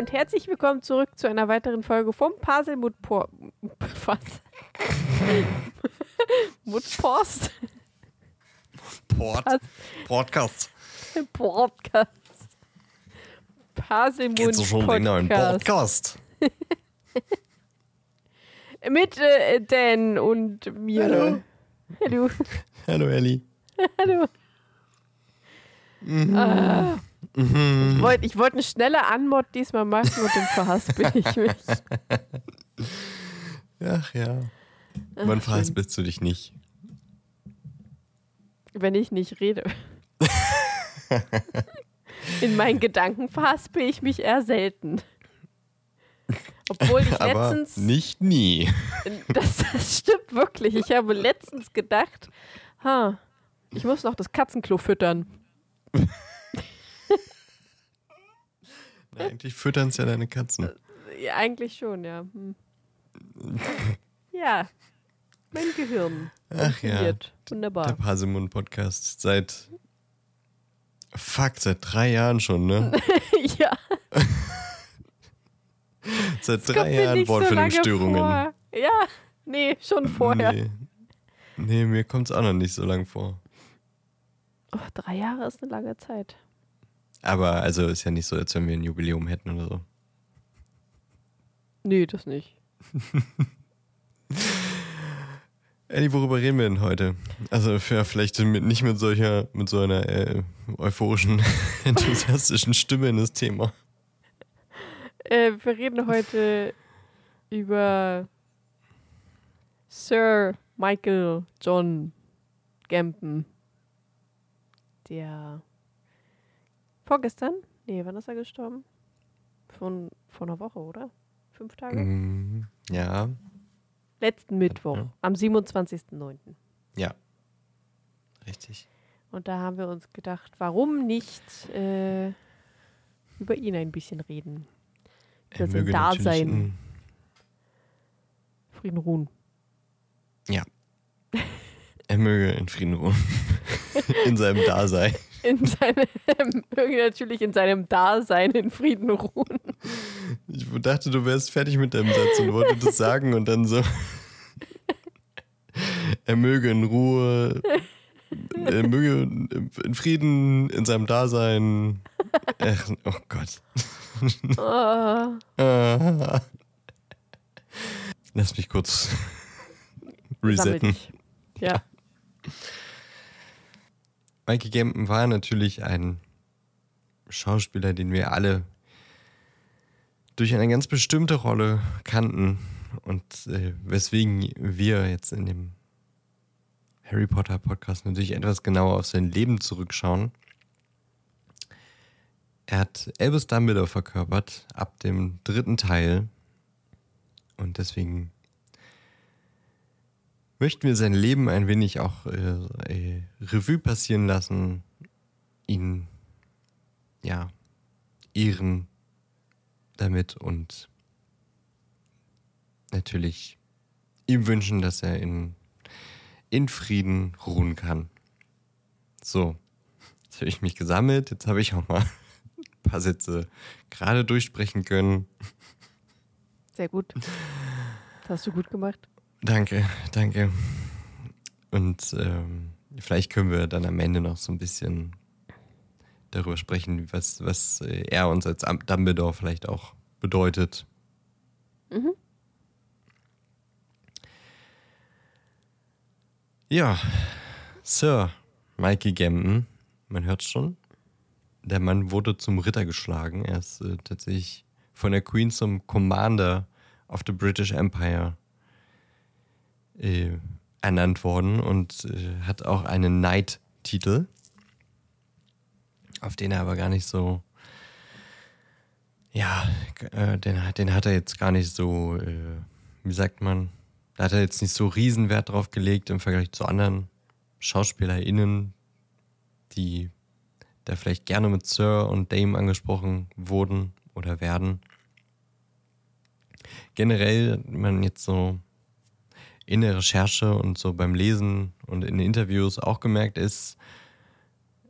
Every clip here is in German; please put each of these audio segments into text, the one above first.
Und herzlich willkommen zurück zu einer weiteren Folge vom Paselmut was? Mutpost? Port. Podcast. Podcast. Paselmut Geht so schon in einen Podcast. Podcast. Mit äh, Dan und mir. Hallo. Hallo. Hallo Elli. Hallo. Ah. Ich wollte ich wollt eine schnelle Anmod diesmal machen und dann verhaspel ich mich. Ach ja. Wann verhaspelst du dich nicht? Wenn ich nicht rede. In meinen Gedanken verhaspel ich mich eher selten. Obwohl ich Aber letztens. nicht nie. Das, das stimmt wirklich. Ich habe letztens gedacht, ha, ich muss noch das Katzenklo füttern. Eigentlich füttern es ja deine Katzen. Ja, eigentlich schon, ja. Hm. Ja, mein Gehirn. Ach ja. Der Wunderbar. Pasemund Podcast seit. Fuck, seit drei Jahren schon, ne? ja, Seit kommt drei Jahren so Wortfindungsstörungen. vor. Ja, nee, schon vorher. Nee. nee, mir kommt es auch noch nicht so lang vor. Oh, drei Jahre ist eine lange Zeit. Aber also ist ja nicht so, als wenn wir ein Jubiläum hätten oder so. Nee, das nicht. Elli, worüber reden wir denn heute? Also für, vielleicht mit, nicht mit solcher, mit so einer äh, euphorischen, enthusiastischen Stimme in das Thema. Äh, wir reden heute über Sir Michael John Gambon. Der vorgestern? Nee, wann ist er gestorben? Von, vor einer Woche, oder? Fünf Tage? Mm, ja, Letzten Mittwoch, Ja. am 27.09. ja. Richtig. Und da haben wir uns gedacht, warum nicht äh, über ihn ein bisschen reden? Über sein Dasein. in- Frieden ruhen. Ja. Er möge in Frieden ruhen. in seinem Dasein. In seinem, möge natürlich in seinem Dasein in Frieden ruhen. Ich dachte, du wärst fertig mit deinem Satz und wollte das sagen und dann so. Er möge in Ruhe, er möge in Frieden in seinem Dasein. Ach, oh Gott. Ah. Lass mich kurz resetten. Ja. Mikey Gambon war natürlich ein Schauspieler, den wir alle durch eine ganz bestimmte Rolle kannten und äh, weswegen wir jetzt in dem Harry Potter Podcast natürlich etwas genauer auf sein Leben zurückschauen. Er hat Albus Dumbledore verkörpert ab dem dritten Teil und deswegen möchten wir sein Leben ein wenig auch äh, äh, Revue passieren lassen, ihn ja ehren damit und natürlich ihm wünschen, dass er in, in Frieden ruhen kann. So, jetzt habe ich mich gesammelt, jetzt habe ich auch mal ein paar Sätze gerade durchsprechen können. Sehr gut. Das hast du gut gemacht. Danke, danke. Und ähm, vielleicht können wir dann am Ende noch so ein bisschen darüber sprechen, was, was äh, er uns als Dumbledore vielleicht auch bedeutet. Mhm. Ja, Sir Mikey Gambon, man hört schon. Der Mann wurde zum Ritter geschlagen. Er ist äh, tatsächlich von der Queen zum Commander of the British Empire äh, ernannt worden und äh, hat auch einen Knight-Titel, auf den er aber gar nicht so, ja, äh, den, hat- den hat er jetzt gar nicht so, äh, wie sagt man, da hat er jetzt nicht so Riesenwert drauf gelegt im Vergleich zu anderen SchauspielerInnen, die da vielleicht gerne mit Sir und Dame angesprochen wurden oder werden. Generell, wenn man jetzt so in der Recherche und so beim Lesen und in Interviews auch gemerkt ist,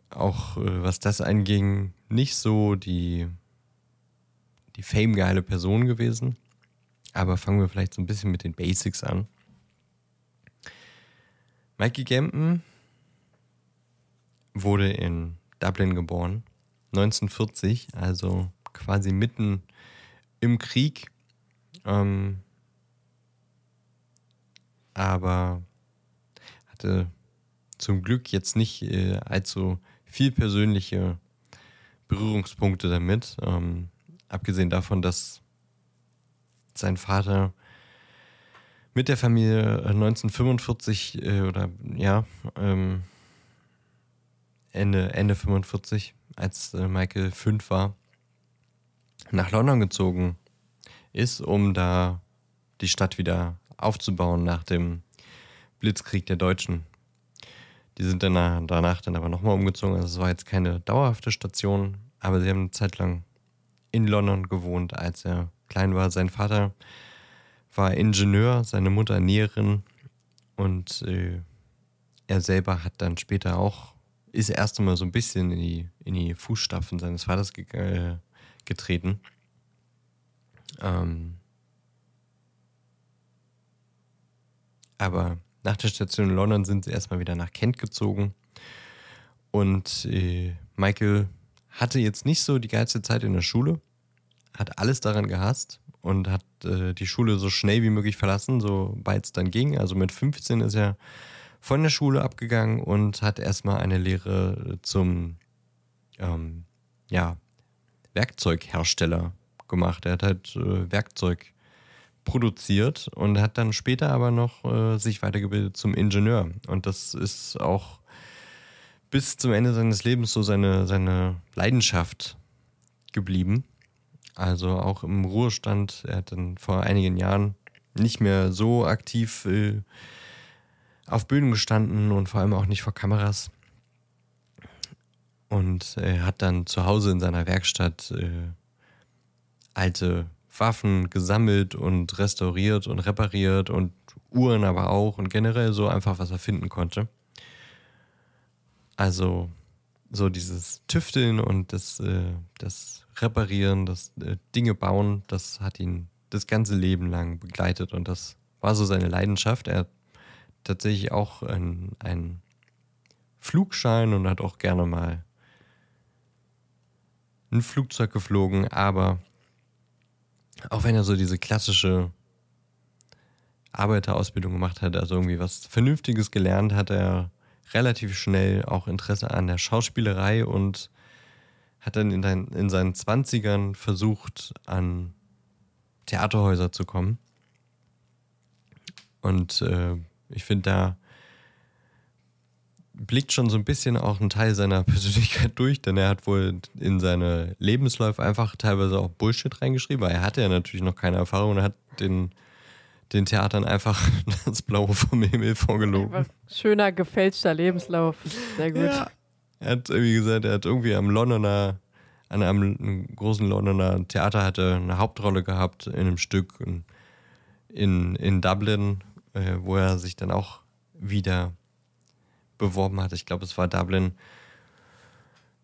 auch äh, was das anging, nicht so die die famegeile Person gewesen. Aber fangen wir vielleicht so ein bisschen mit den Basics an. Mikey Gampen wurde in Dublin geboren, 1940, also quasi mitten im Krieg. Ähm, aber hatte zum Glück jetzt nicht äh, allzu viel persönliche Berührungspunkte damit. Ähm, abgesehen davon, dass sein Vater mit der Familie 1945 äh, oder ja, ähm, Ende, Ende 45, als äh, Michael fünf war, nach London gezogen ist, um da die Stadt wieder aufzubauen nach dem Blitzkrieg der Deutschen. Die sind dann danach dann aber nochmal umgezogen. Also es war jetzt keine dauerhafte Station, aber sie haben eine Zeit lang in London gewohnt, als er klein war. Sein Vater war Ingenieur, seine Mutter Näherin und äh, er selber hat dann später auch, ist erst einmal so ein bisschen in die, in die Fußstapfen seines Vaters ge äh, getreten. Ähm, aber nach der Station in London sind sie erstmal wieder nach Kent gezogen. Und äh, Michael hatte jetzt nicht so die geilste Zeit in der Schule, hat alles daran gehasst und hat äh, die Schule so schnell wie möglich verlassen, sobald es dann ging. Also mit 15 ist er von der Schule abgegangen und hat erstmal eine Lehre zum ähm, ja, Werkzeughersteller gemacht. Er hat halt äh, Werkzeug produziert und hat dann später aber noch äh, sich weitergebildet zum Ingenieur. Und das ist auch bis zum Ende seines Lebens so seine, seine Leidenschaft geblieben. Also auch im Ruhestand. Er hat dann vor einigen Jahren nicht mehr so aktiv äh, auf Bühnen gestanden und vor allem auch nicht vor Kameras. Und er hat dann zu Hause in seiner Werkstatt äh, alte Waffen gesammelt und restauriert und repariert und Uhren aber auch und generell so einfach, was er finden konnte. Also so dieses Tüfteln und das, äh, das Reparieren, das äh, Dinge bauen, das hat ihn das ganze Leben lang begleitet und das war so seine Leidenschaft. Er hat tatsächlich auch einen Flugschein und hat auch gerne mal ein Flugzeug geflogen, aber auch wenn er so diese klassische Arbeiterausbildung gemacht hat, also irgendwie was Vernünftiges gelernt, hat er relativ schnell auch Interesse an der Schauspielerei und hat dann in, dein, in seinen Zwanzigern versucht, an Theaterhäuser zu kommen. Und äh, ich finde, da blickt schon so ein bisschen auch ein Teil seiner Persönlichkeit durch, denn er hat wohl in seine Lebensläufe einfach teilweise auch Bullshit reingeschrieben, weil er hatte ja natürlich noch keine Erfahrung und hat den, den Theatern einfach das Blaue vom Himmel vorgelogen. Schöner, gefälschter Lebenslauf. Sehr gut. Ja. Er hat, wie gesagt, er hat irgendwie am Londoner, an einem großen Londoner Theater hatte eine Hauptrolle gehabt in einem Stück in, in Dublin, äh, wo er sich dann auch wieder beworben hat, ich glaube, es war Dublin,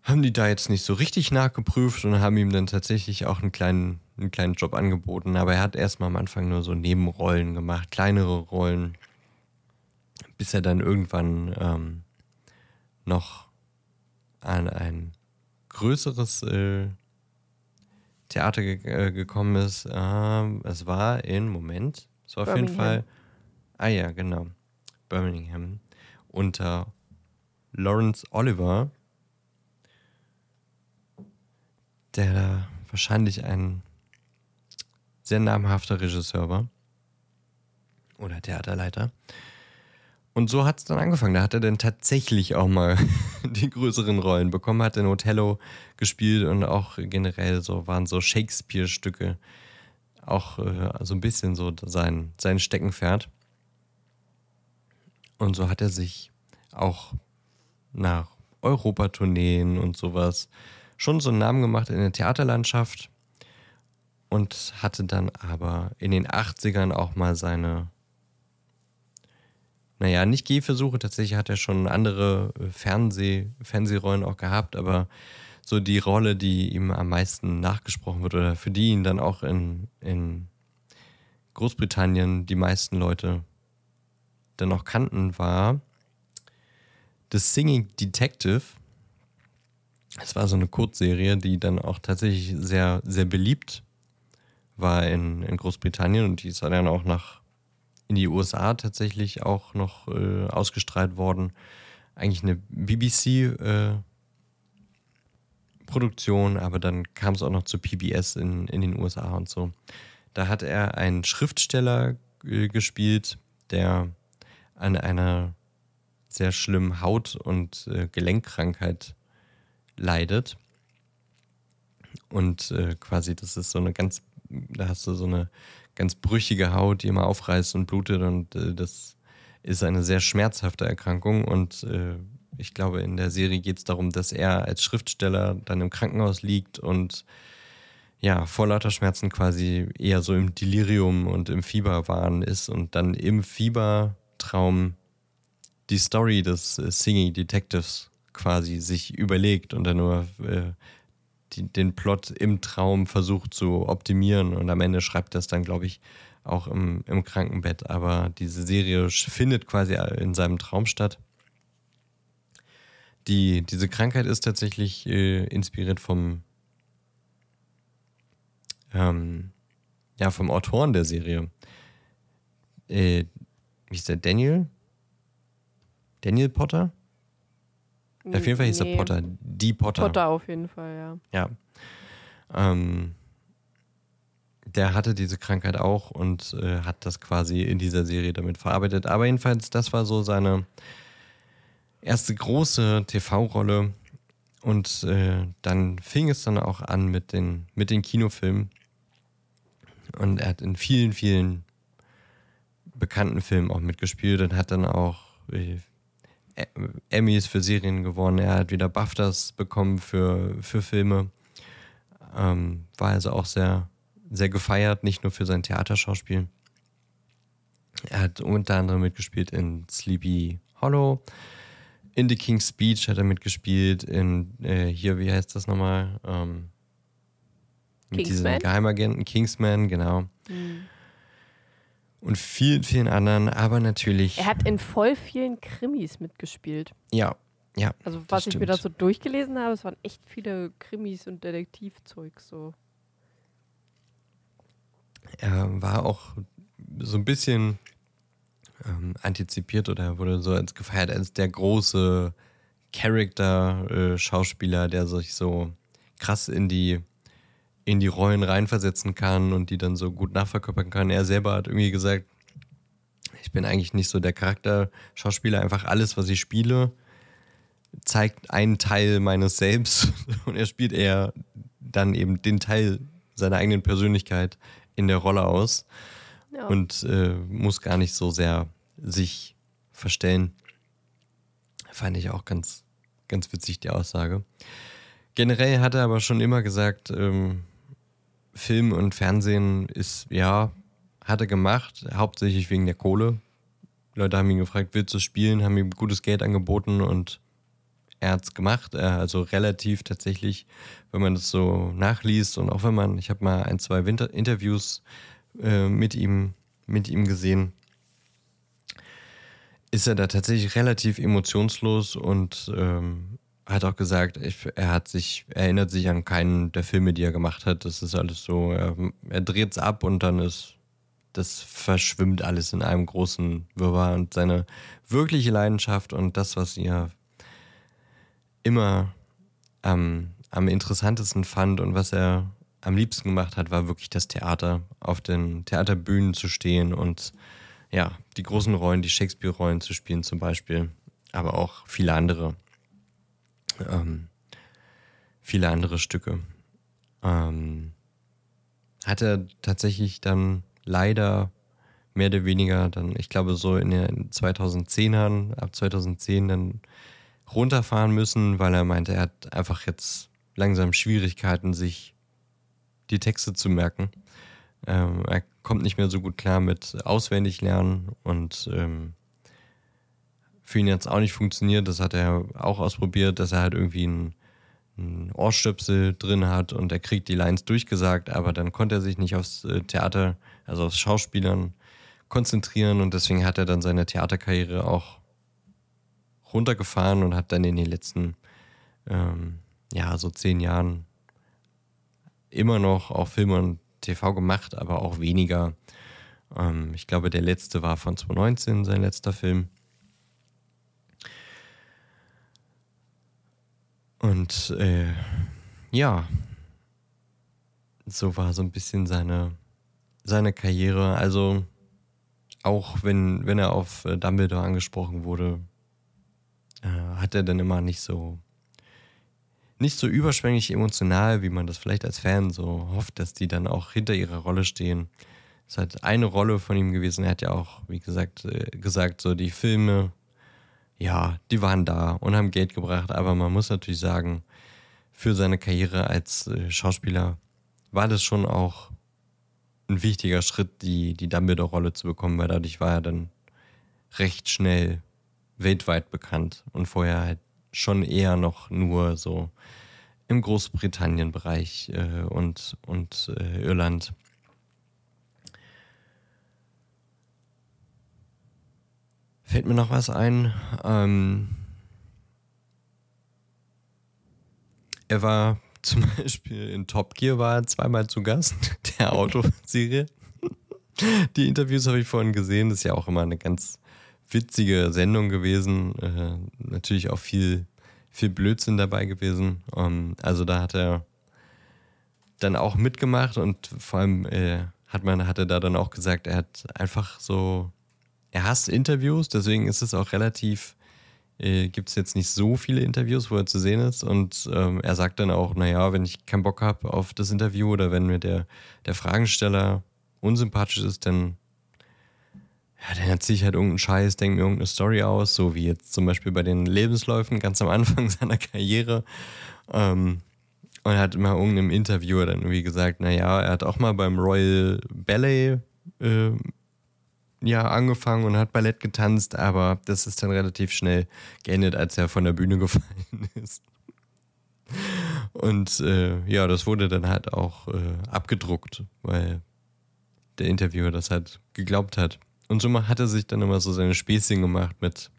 haben die da jetzt nicht so richtig nachgeprüft und haben ihm dann tatsächlich auch einen kleinen, einen kleinen Job angeboten. Aber er hat erstmal am Anfang nur so Nebenrollen gemacht, kleinere Rollen, bis er dann irgendwann ähm, noch an ein größeres äh, Theater ge äh, gekommen ist. Ähm, es war in, Moment, es war auf jeden Fall, ah ja, genau, Birmingham unter Lawrence Oliver, der da wahrscheinlich ein sehr namhafter Regisseur war oder Theaterleiter. Und so hat es dann angefangen. Da hat er dann tatsächlich auch mal die größeren Rollen bekommen, hat in Othello gespielt und auch generell so waren so Shakespeare-Stücke auch äh, so ein bisschen so sein, sein Steckenpferd. Und so hat er sich auch nach Europatourneen und sowas schon so einen Namen gemacht in der Theaterlandschaft und hatte dann aber in den 80ern auch mal seine, naja, nicht Gehversuche, tatsächlich hat er schon andere äh, Fernseh, Fernsehrollen auch gehabt, aber so die Rolle, die ihm am meisten nachgesprochen wird oder für die ihn dann auch in, in Großbritannien die meisten Leute dann auch kannten, war The Singing Detective. Es war so eine Kurzserie, die dann auch tatsächlich sehr, sehr beliebt war in, in Großbritannien und die ist dann auch nach in die USA tatsächlich auch noch äh, ausgestrahlt worden. Eigentlich eine BBC äh, Produktion, aber dann kam es auch noch zu PBS in, in den USA und so. Da hat er einen Schriftsteller äh, gespielt, der an einer sehr schlimmen Haut- und äh, Gelenkkrankheit leidet. Und äh, quasi, das ist so eine ganz, da hast du so eine ganz brüchige Haut, die immer aufreißt und blutet und äh, das ist eine sehr schmerzhafte Erkrankung und äh, ich glaube, in der Serie geht es darum, dass er als Schriftsteller dann im Krankenhaus liegt und ja, vor lauter Schmerzen quasi eher so im Delirium und im Fieberwahn ist und dann im Fiebertraum die Story des äh, Singing Detectives quasi sich überlegt und dann nur äh, die, den Plot im Traum versucht zu optimieren und am Ende schreibt das dann, glaube ich, auch im, im Krankenbett. Aber diese Serie findet quasi in seinem Traum statt. Die, diese Krankheit ist tatsächlich äh, inspiriert vom, ähm, ja, vom Autoren der Serie. Äh, wie ist der? Daniel? Daniel Potter? Auf jeden Fall hieß nee. er Potter. Die Potter. Potter auf jeden Fall, ja. Ja. Ähm, der hatte diese Krankheit auch und äh, hat das quasi in dieser Serie damit verarbeitet. Aber jedenfalls, das war so seine erste große TV-Rolle. Und äh, dann fing es dann auch an mit den, mit den Kinofilmen. Und er hat in vielen, vielen bekannten Filmen auch mitgespielt und hat dann auch äh, Emmys für Serien gewonnen. Er hat wieder BAFTAs bekommen für, für Filme. Ähm, war also auch sehr, sehr gefeiert, nicht nur für sein Theaterschauspiel. Er hat unter anderem mitgespielt in Sleepy Hollow. In The King's Speech hat er mitgespielt. In äh, hier, wie heißt das nochmal? Ähm, mit diesem Geheimagenten Kingsman, genau. Mhm und vielen, vielen anderen, aber natürlich. Er hat in voll vielen Krimis mitgespielt. Ja, ja. Also, was ich stimmt. mir da so durchgelesen habe, es waren echt viele Krimis und Detektivzeug so. Er war auch so ein bisschen ähm, antizipiert oder wurde so als gefeiert als der große Charakter-Schauspieler, äh, der sich so krass in die in die Rollen reinversetzen kann und die dann so gut nachverkörpern kann. Er selber hat irgendwie gesagt, ich bin eigentlich nicht so der Charakter-Schauspieler, einfach alles, was ich spiele, zeigt einen Teil meines Selbst und er spielt eher dann eben den Teil seiner eigenen Persönlichkeit in der Rolle aus ja. und äh, muss gar nicht so sehr sich verstellen. Fand ich auch ganz, ganz witzig, die Aussage. Generell hat er aber schon immer gesagt, ähm, Film und Fernsehen ist, ja, hat er gemacht, hauptsächlich wegen der Kohle. Leute haben ihn gefragt, willst du spielen, haben ihm gutes Geld angeboten und er hat es gemacht. Also relativ tatsächlich, wenn man das so nachliest und auch wenn man, ich habe mal ein, zwei Winter Interviews äh, mit, ihm, mit ihm gesehen, ist er da tatsächlich relativ emotionslos und ähm, hat auch gesagt, er hat sich, erinnert sich an keinen der Filme, die er gemacht hat. Das ist alles so, er, er dreht es ab und dann ist, das verschwimmt alles in einem großen Wirrwarr. Und seine wirkliche Leidenschaft und das, was er immer am, am interessantesten fand und was er am liebsten gemacht hat, war wirklich das Theater, auf den Theaterbühnen zu stehen und ja, die großen Rollen, die Shakespeare-Rollen zu spielen zum Beispiel, aber auch viele andere ähm, viele andere Stücke. Ähm, hat er tatsächlich dann leider mehr oder weniger dann, ich glaube, so in den 2010ern, ab 2010 dann runterfahren müssen, weil er meinte, er hat einfach jetzt langsam Schwierigkeiten, sich die Texte zu merken. Ähm, er kommt nicht mehr so gut klar mit auswendig lernen und ähm, für ihn jetzt auch nicht funktioniert. Das hat er auch ausprobiert, dass er halt irgendwie ein, ein Ohrstöpsel drin hat und er kriegt die Lines durchgesagt, aber dann konnte er sich nicht aufs äh, Theater, also aufs Schauspielern konzentrieren und deswegen hat er dann seine Theaterkarriere auch runtergefahren und hat dann in den letzten, ähm, ja, so zehn Jahren immer noch auch Filme und TV gemacht, aber auch weniger. Ähm, ich glaube, der letzte war von 2019, sein letzter Film. Und äh, ja, so war so ein bisschen seine, seine Karriere. Also auch wenn, wenn er auf äh, Dumbledore angesprochen wurde, äh, hat er dann immer nicht so nicht so überschwänglich emotional, wie man das vielleicht als Fan so hofft, dass die dann auch hinter ihrer Rolle stehen. Es halt eine Rolle von ihm gewesen. Er hat ja auch, wie gesagt, äh, gesagt, so die Filme ja, die waren da und haben Geld gebracht, aber man muss natürlich sagen, für seine Karriere als äh, Schauspieler war das schon auch ein wichtiger Schritt, die, die Dumbledore-Rolle zu bekommen, weil dadurch war er dann recht schnell weltweit bekannt und vorher halt schon eher noch nur so im Großbritannien-Bereich äh, und, und äh, Irland Fällt mir noch was ein? Ähm, er war zum Beispiel in Top Gear war zweimal zu Gast, der Autoserie. Die Interviews habe ich vorhin gesehen, das ist ja auch immer eine ganz witzige Sendung gewesen. Äh, natürlich auch viel, viel Blödsinn dabei gewesen. Ähm, also da hat er dann auch mitgemacht und vor allem äh, hat man, hat er da dann auch gesagt, er hat einfach so er hasst Interviews, deswegen ist es auch relativ, äh, gibt es jetzt nicht so viele Interviews, wo er zu sehen ist. Und ähm, er sagt dann auch, naja, wenn ich keinen Bock habe auf das Interview oder wenn mir der, der Fragensteller unsympathisch ist, dann, ja, dann erziehe ich halt irgendeinen Scheiß, denke mir irgendeine Story aus, so wie jetzt zum Beispiel bei den Lebensläufen ganz am Anfang seiner Karriere. Ähm, und hat immer irgendeinem Interviewer dann irgendwie gesagt, naja, er hat auch mal beim Royal Ballet äh, ja angefangen und hat Ballett getanzt, aber das ist dann relativ schnell geendet, als er von der Bühne gefallen ist. Und äh, ja, das wurde dann halt auch äh, abgedruckt, weil der Interviewer das halt geglaubt hat. Und so hat er sich dann immer so seine Späßchen gemacht mit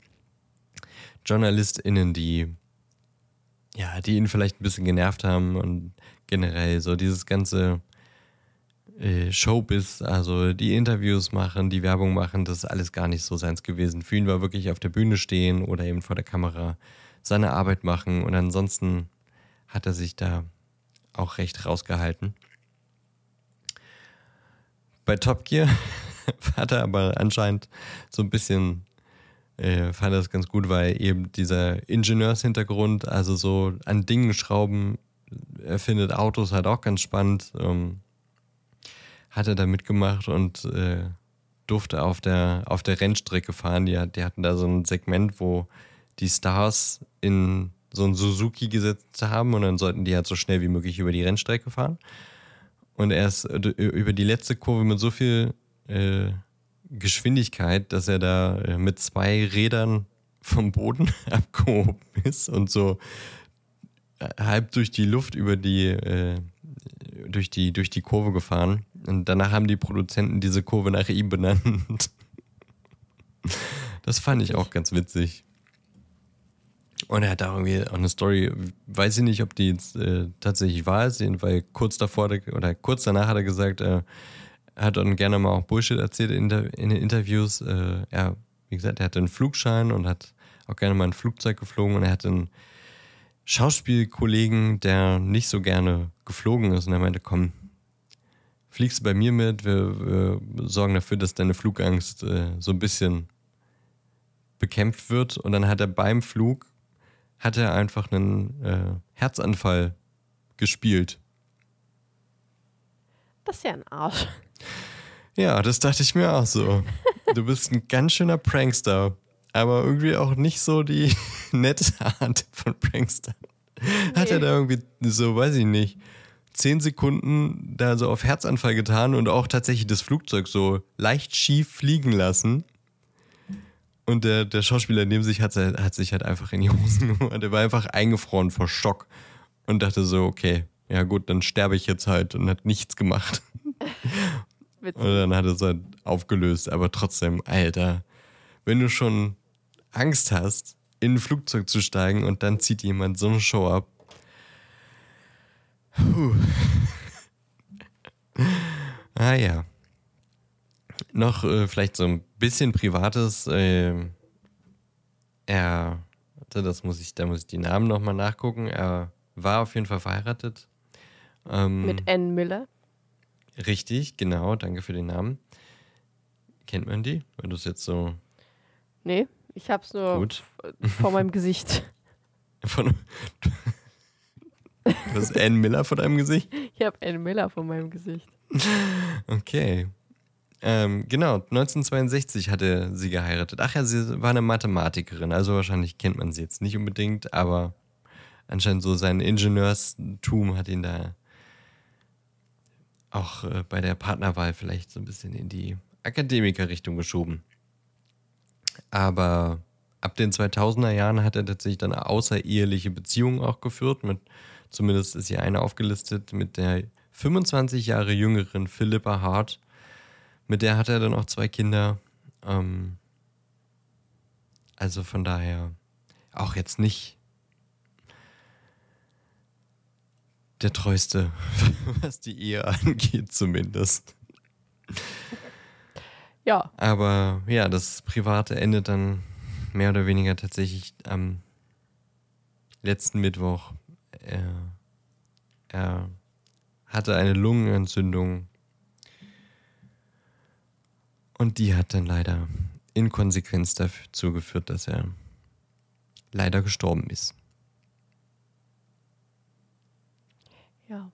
JournalistInnen, die ja, die ihn vielleicht ein bisschen genervt haben und generell so dieses ganze äh, Showbiz, also die Interviews machen, die Werbung machen, das ist alles gar nicht so seins gewesen. Für ihn war wirklich auf der Bühne stehen oder eben vor der Kamera seine Arbeit machen und ansonsten hat er sich da auch recht rausgehalten. Bei Top Gear hat er aber anscheinend so ein bisschen, äh, fand er das ganz gut, weil eben dieser Ingenieurshintergrund, also so an Dingen schrauben, er findet Autos halt auch ganz spannend. Ähm, hat er da mitgemacht und äh, durfte auf der, auf der Rennstrecke fahren. Die, die hatten da so ein Segment, wo die Stars in so ein Suzuki gesetzt haben und dann sollten die halt so schnell wie möglich über die Rennstrecke fahren. Und er ist äh, über die letzte Kurve mit so viel äh, Geschwindigkeit, dass er da äh, mit zwei Rädern vom Boden abgehoben ist und so äh, halb durch die Luft über die, äh, durch die, durch die Kurve gefahren. Und danach haben die Produzenten diese Kurve nach ihm benannt. Das fand ich auch ganz witzig. Und er hat da irgendwie auch eine Story, weiß ich nicht, ob die jetzt äh, tatsächlich wahr ist, weil kurz davor oder kurz danach hat er gesagt, äh, er hat dann gerne mal auch Bullshit erzählt in, in den Interviews. Äh, er, wie gesagt, er hatte einen Flugschein und hat auch gerne mal ein Flugzeug geflogen und er hatte einen Schauspielkollegen, der nicht so gerne geflogen ist und er meinte, komm, fliegst du bei mir mit, wir, wir sorgen dafür, dass deine Flugangst äh, so ein bisschen bekämpft wird. Und dann hat er beim Flug, hat er einfach einen äh, Herzanfall gespielt. Das ist ja ein Arsch. Ja, das dachte ich mir auch so. Du bist ein ganz schöner Prankster, aber irgendwie auch nicht so die nette Art von Prankster. Nee. Hat er da irgendwie so, weiß ich nicht, zehn Sekunden da so auf Herzanfall getan und auch tatsächlich das Flugzeug so leicht schief fliegen lassen. Und der, der Schauspieler neben sich hat, hat sich halt einfach in die Hosen gemacht. Der war einfach eingefroren vor Schock. und dachte so, okay, ja gut, dann sterbe ich jetzt halt und hat nichts gemacht. und dann hat er es halt aufgelöst, aber trotzdem, Alter, wenn du schon Angst hast, in ein Flugzeug zu steigen und dann zieht jemand so eine Show ab. Puh. ah ja. Noch äh, vielleicht so ein bisschen Privates. Äh, er, das muss ich, da muss ich die Namen nochmal nachgucken. Er war auf jeden Fall verheiratet. Ähm, Mit Ann Miller. Richtig, genau. Danke für den Namen. Kennt man die? Wenn du es jetzt so. Nee, ich hab's nur Gut. vor meinem Gesicht. Von, du hast Ann Miller vor deinem Gesicht? Ich habe Ann Miller vor meinem Gesicht. Okay. Ähm, genau, 1962 hatte sie geheiratet. Ach ja, sie war eine Mathematikerin, also wahrscheinlich kennt man sie jetzt nicht unbedingt, aber anscheinend so sein Ingenieurstum hat ihn da auch äh, bei der Partnerwahl vielleicht so ein bisschen in die Akademikerrichtung geschoben. Aber ab den 2000er Jahren hat er tatsächlich dann außereheliche Beziehungen auch geführt. Mit, zumindest ist hier eine aufgelistet mit der 25 Jahre jüngeren Philippa Hart. Mit der hat er dann auch zwei Kinder. Ähm, also von daher auch jetzt nicht der treueste, was die Ehe angeht, zumindest. Ja. Aber ja, das Private endet dann mehr oder weniger tatsächlich am letzten Mittwoch. Er, er hatte eine Lungenentzündung und die hat dann leider in Konsequenz dazu geführt, dass er leider gestorben ist. Ja.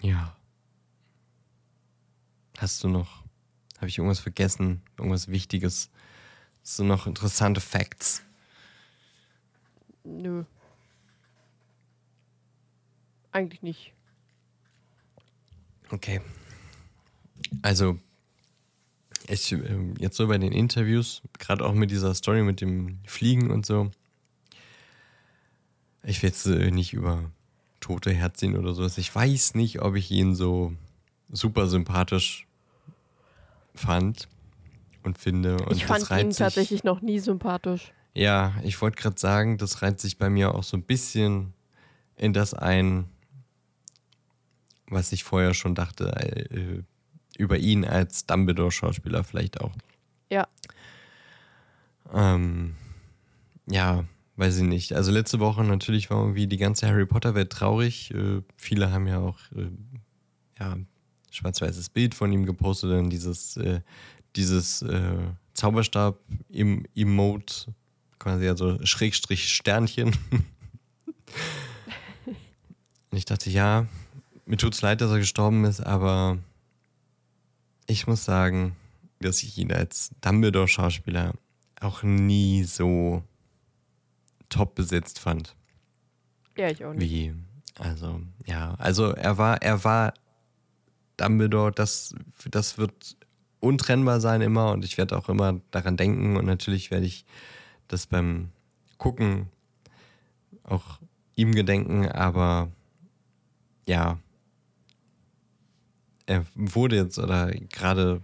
Ja. Hast du noch, habe ich irgendwas vergessen? Irgendwas Wichtiges? Hast du noch interessante Facts? Nö. Eigentlich nicht. Okay. Also, ich, ähm, jetzt so bei den Interviews, gerade auch mit dieser Story mit dem Fliegen und so, ich will jetzt äh, nicht über tote Herzchen oder sowas. Ich weiß nicht, ob ich ihn so super sympathisch fand und finde. Und ich fand ihn sich, tatsächlich noch nie sympathisch. Ja, ich wollte gerade sagen, das reiht sich bei mir auch so ein bisschen in das ein, was ich vorher schon dachte, äh, über ihn als Dumbledore-Schauspieler vielleicht auch. Ja. Ähm, ja, weiß ich nicht. Also letzte Woche natürlich war irgendwie die ganze Harry Potter-Welt traurig. Äh, viele haben ja auch äh, ja, schwarz-weißes Bild von ihm gepostet, dann dieses, äh, dieses äh, Zauberstab im Emote, quasi also Schrägstrich Sternchen. Und ich dachte, ja, mir tut's leid, dass er gestorben ist, aber ich muss sagen, dass ich ihn als Dumbledore-Schauspieler auch nie so top besetzt fand. Ja, ich auch nicht. Wie, also, ja, also er war, er war Dumbledore, das, das wird untrennbar sein immer und ich werde auch immer daran denken und natürlich werde ich das beim Gucken auch ihm gedenken, aber ja, er wurde jetzt oder gerade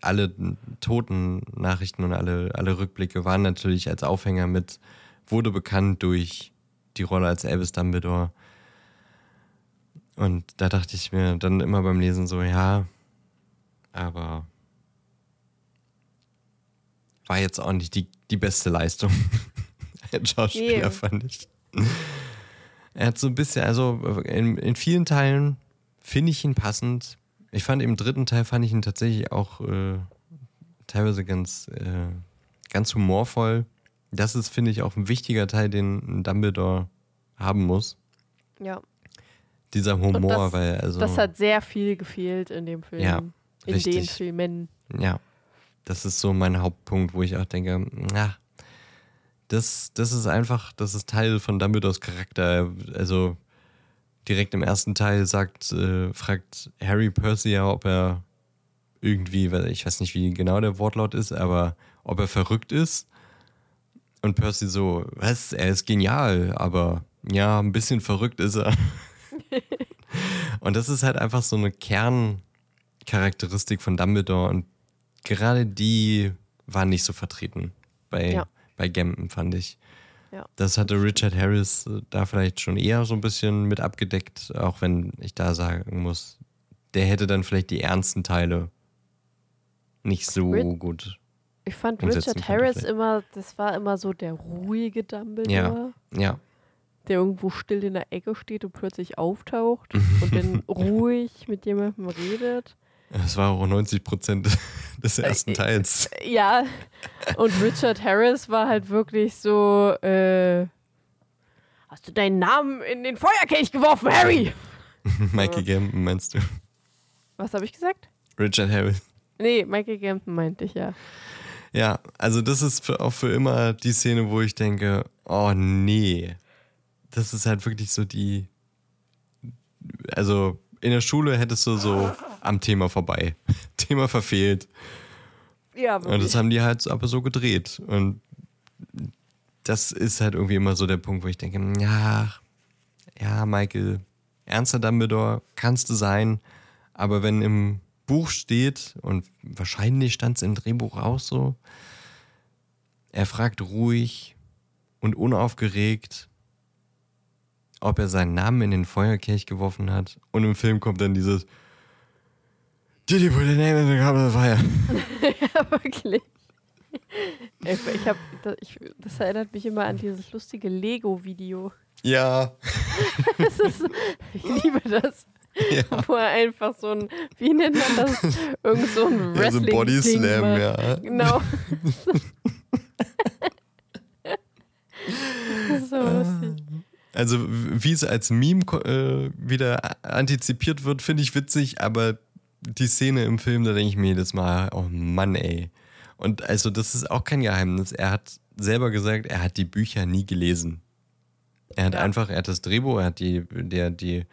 alle toten Nachrichten und alle, alle Rückblicke waren natürlich als Aufhänger mit, wurde bekannt durch die Rolle als Elvis Dumbledore und da dachte ich mir dann immer beim Lesen so, ja, aber war jetzt auch nicht die, die beste Leistung. Ein Schauspieler, yeah. fand ich. Er hat so ein bisschen, also in, in vielen Teilen finde ich ihn passend. Ich fand im dritten Teil fand ich ihn tatsächlich auch äh, teilweise ganz, äh, ganz humorvoll. Das ist, finde ich, auch ein wichtiger Teil, den Dumbledore haben muss. Ja dieser Humor, das, weil also. Das hat sehr viel gefehlt in dem Film. Ja, in richtig. den Filmen. Ja. Das ist so mein Hauptpunkt, wo ich auch denke, na, das, das ist einfach, das ist Teil von Dumbledores Charakter. Also direkt im ersten Teil sagt, äh, fragt Harry Percy ja, ob er irgendwie, ich weiß nicht, wie genau der Wortlaut ist, aber ob er verrückt ist. Und Percy so, was, er ist genial, aber ja, ein bisschen verrückt ist er. und das ist halt einfach so eine Kerncharakteristik von Dumbledore und gerade die war nicht so vertreten bei, ja. bei Gambon, fand ich. Ja. Das hatte Richard Harris äh, da vielleicht schon eher so ein bisschen mit abgedeckt, auch wenn ich da sagen muss, der hätte dann vielleicht die ernsten Teile nicht so Rid gut. Ich fand Richard Harris immer, das war immer so der ruhige Dumbledore. Ja, ja. Der irgendwo still in der Ecke steht und plötzlich auftaucht und dann ruhig mit jemandem redet. Das war auch 90 Prozent des ersten äh, Teils. Ja, und Richard Harris war halt wirklich so, äh, hast du deinen Namen in den Feuerkelch geworfen, Harry? Mikey Gambon meinst du? Was habe ich gesagt? Richard Harris. Nee, Mikey Gambon meinte ich ja. Ja, also das ist für, auch für immer die Szene, wo ich denke, oh nee. Das ist halt wirklich so die, also in der Schule hättest du so am Thema vorbei. Thema verfehlt. Ja, wirklich. Und das haben die halt aber so gedreht. Und das ist halt irgendwie immer so der Punkt, wo ich denke, ja, ja, Michael, ernster Dumbledore kannst du sein, aber wenn im Buch steht, und wahrscheinlich stand es im Drehbuch auch so, er fragt ruhig und unaufgeregt, ob er seinen Namen in den Feuerkelch geworfen hat. Und im Film kommt dann dieses Did you put a name in the cup of fire? ja, wirklich. Ich hab, ich, das erinnert mich immer an dieses lustige Lego-Video. Ja. ist, ich liebe das. Ja. Wo er einfach so ein, wie nennt man das? Irgend so ein Wrestling. Ja, so ein Body Slam, ja. Genau. so lustig. Also, wie es als Meme äh, wieder antizipiert wird, finde ich witzig, aber die Szene im Film, da denke ich mir jedes Mal, oh Mann, ey. Und also, das ist auch kein Geheimnis. Er hat selber gesagt, er hat die Bücher nie gelesen. Er hat ja. einfach, er hat das Drehbuch, er hat die, der, die,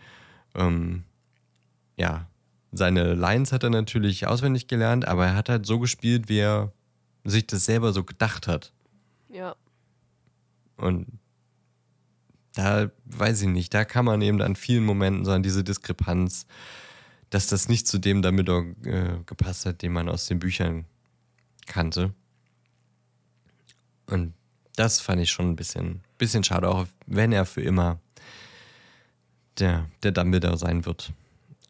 ähm, ja, seine Lines hat er natürlich auswendig gelernt, aber er hat halt so gespielt, wie er sich das selber so gedacht hat. Ja. Und da weiß ich nicht, da kann man eben an vielen Momenten so an diese Diskrepanz, dass das nicht zu dem damit äh, gepasst hat, den man aus den Büchern kannte. Und das fand ich schon ein bisschen, bisschen schade, auch wenn er für immer der, der Dumbledore sein wird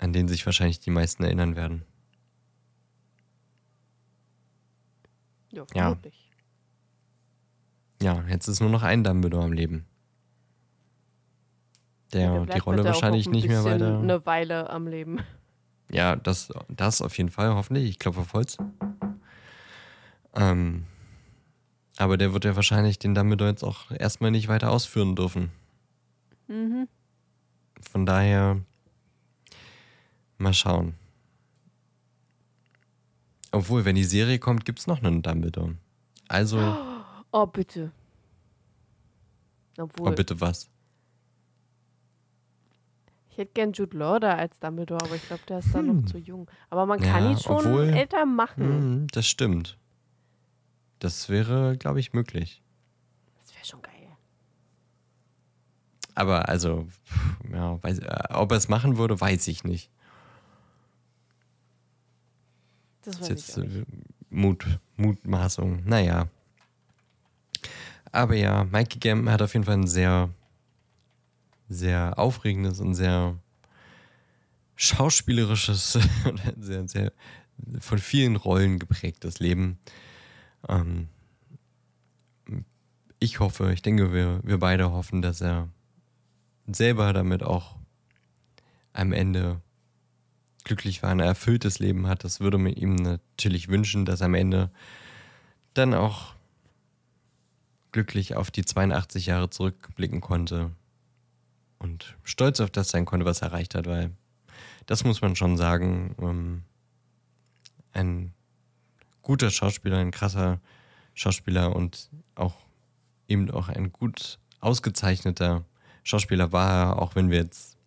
an den sich wahrscheinlich die meisten erinnern werden. Ja, vermutlich. Ja. ja, jetzt ist nur noch ein Dumbledore am Leben. Der, ja, der die Rolle wahrscheinlich nicht mehr weiter. Eine Weile am Leben. Ja, das, das auf jeden Fall, hoffentlich. Ich klopfe auf Holz. Ähm, aber der wird ja wahrscheinlich den Dumbledore jetzt auch erstmal nicht weiter ausführen dürfen. Mhm. Von daher Mal schauen. Obwohl, wenn die Serie kommt, gibt es noch einen Dumbledore. Also. Oh, bitte. Obwohl. Oh, bitte was? Ich hätte gern Jude Law da als Dumbledore, aber ich glaube, der ist hm. dann noch zu jung. Aber man kann ja, ihn schon obwohl, älter machen. Mh, das stimmt. Das wäre, glaube ich, möglich. Das wäre schon geil. Aber also, ja, weiß, äh, ob er es machen würde, weiß ich nicht. Das ist jetzt äh, Mut, Mutmaßung. Naja. Aber ja, Mikey Gam hat auf jeden Fall ein sehr, sehr aufregendes und sehr schauspielerisches und sehr, sehr von vielen Rollen geprägtes Leben. Ähm, ich hoffe, ich denke, wir, wir beide hoffen, dass er selber damit auch am Ende glücklich war, ein erfülltes Leben hat. Das würde mir ihm natürlich wünschen, dass er am Ende dann auch glücklich auf die 82 Jahre zurückblicken konnte und stolz auf das sein konnte, was er erreicht hat, weil das muss man schon sagen. Ähm, ein guter Schauspieler, ein krasser Schauspieler und auch eben auch ein gut ausgezeichneter Schauspieler war er, auch wenn wir jetzt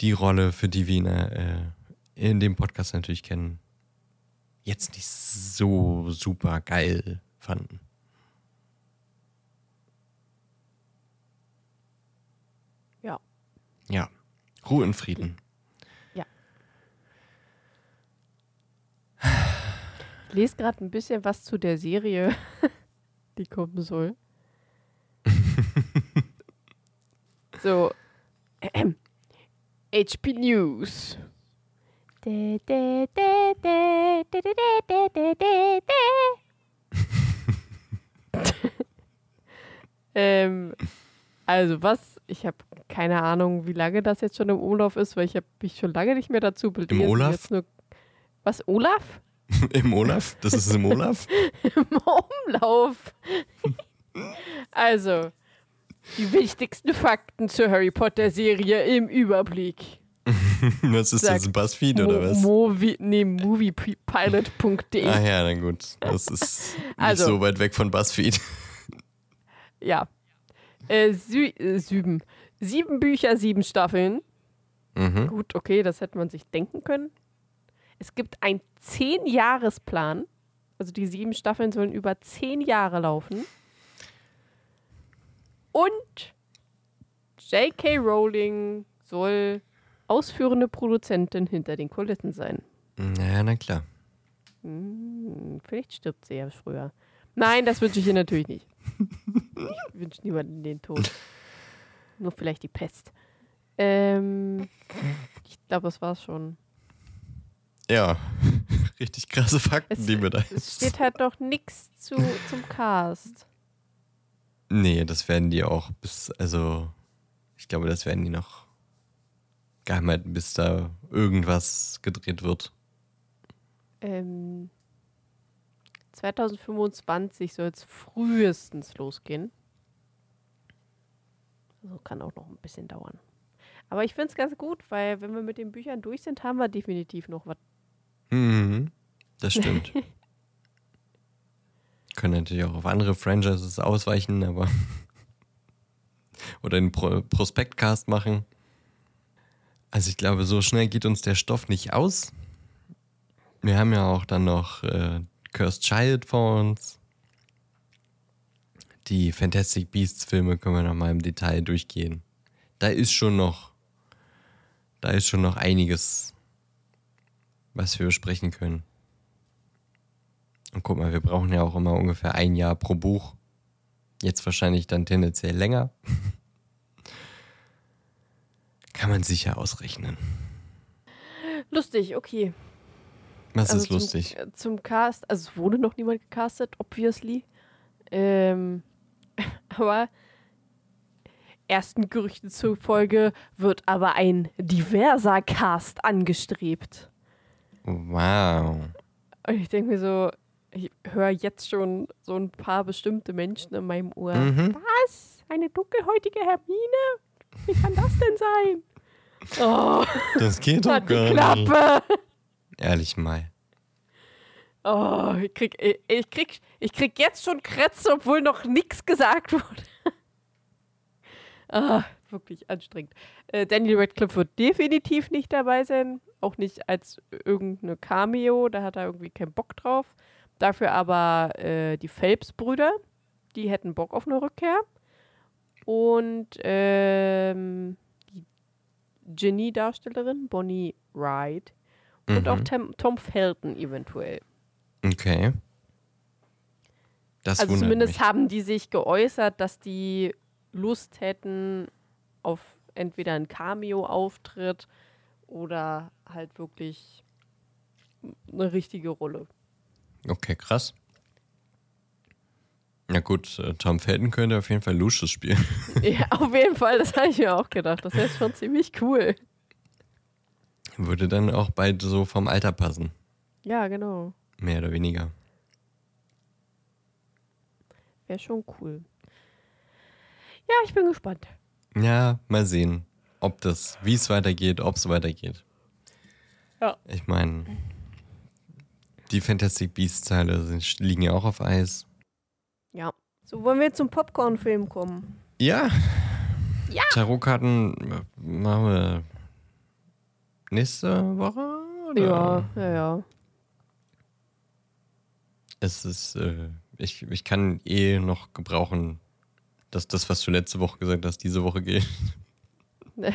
die Rolle, für die wir ihn äh, in dem Podcast natürlich kennen, jetzt nicht so super geil fanden. Ja. Ruhe und Frieden. Ja. Ich lese gerade ein bisschen was zu der Serie, die kommen soll. so. HP News. ähm, also was, ich habe keine Ahnung, wie lange das jetzt schon im Umlauf ist, weil ich habe mich schon lange nicht mehr dazu belesen. Im Olaf? Nur, was, Olaf? Im Olaf? Das ist im Olaf? Im Umlauf. also, die wichtigsten Fakten zur Harry Potter-Serie im Überblick. Was ist das? Sag, Buzzfeed oder was? Movie, nee, moviepilot.de. Ah ja, dann gut. Das ist nicht Also- so weit weg von Buzzfeed. Ja. Äh, Sü äh, sieben. Sieben Bücher, sieben Staffeln. Mhm. Gut, okay, das hätte man sich denken können. Es gibt einen Zehn-Jahresplan. Also die sieben Staffeln sollen über zehn Jahre laufen. Und J.K. Rowling soll ausführende Produzentin hinter den Kulissen sein. Ja, na klar. Hm, vielleicht stirbt sie ja früher. Nein, das wünsche ich ihr natürlich nicht. Ich wünsche niemandem den Tod. Nur vielleicht die Pest. Ähm, ich glaube, das war's schon. Ja, richtig krasse Fakten, Es- die wir da Es steht halt noch nichts zu, zum Cast. Nee, das werden die auch bis, also, ich glaube, das werden die noch geheim halten, bis da irgendwas gedreht wird. Ähm, 2025 soll es frühestens losgehen. Also kann auch noch ein bisschen dauern. Aber ich finde es ganz gut, weil wenn wir mit den Büchern durch sind, haben wir definitiv noch was. Mhm, das stimmt. Können natürlich auch auf andere Franchises ausweichen, aber. Oder einen Pro Prospektcast machen. Also, ich glaube, so schnell geht uns der Stoff nicht aus. Wir haben ja auch dann noch äh, Cursed Child vor uns. Die Fantastic Beasts Filme können wir noch mal im Detail durchgehen. Da ist schon noch, da ist schon noch einiges, was wir besprechen können. Und guck mal, wir brauchen ja auch immer ungefähr ein Jahr pro Buch. Jetzt wahrscheinlich dann tendenziell länger. Kann man sicher ausrechnen. Lustig, okay. Was Also ist lustig? Zum, zum Cast, also es wurde noch niemand gecastet, obviously. Ähm, aber ersten Gerüchten zufolge wird aber ein diverser Cast angestrebt. Wow. Und ich denke mir so, ich höre jetzt schon so ein paar bestimmte Menschen in meinem Ohr. Mhm. Was? Eine dunkelhäutige Hermine? Wie kann das denn sein? Oh, Das geht doch gar nicht. Klappe. Ehrlich mal. Oh, ich krieg, ich, krieg, ich krieg jetzt schon Krätze, obwohl noch nichts gesagt wurde. ah, wirklich anstrengend. Äh, Daniel Radcliffe wird definitiv nicht dabei sein. Auch nicht als irgendeine Cameo, da hat er irgendwie keinen Bock drauf. Dafür aber äh, die Phelps-Brüder, die hätten Bock auf eine Rückkehr. Und ähm, die Ginny-Darstellerin, Bonnie Wright. Und Mhm. auch Tom, Tom Felton eventuell. Okay. Das also zumindest mich. haben die sich geäußert, dass die Lust hätten auf entweder einen Cameo-Auftritt oder halt wirklich eine richtige Rolle. Okay, krass. Na gut, äh, Tom Felton könnte auf jeden Fall Lucius spielen. ja, auf jeden Fall, das habe ich mir auch gedacht. Das wäre schon ziemlich cool. Würde dann auch beide so vom Alter passen. Ja, genau. Mehr oder weniger. Wäre schon cool. Ja, ich bin gespannt. Ja, mal sehen, ob das, wie es weitergeht, ob es weitergeht. Ja. Ich meine, die Fantastic Beasts-Teile liegen ja auch auf Eis. Ja. So, wollen wir zum Popcorn-Film kommen? Ja. Ja. Tarotkarten äh, machen wir nächste Woche? Oder? Ja, ja, ja. Es ist, äh, ich, ich kann eh noch gebrauchen, dass das, was du letzte Woche gesagt hast, diese Woche geht.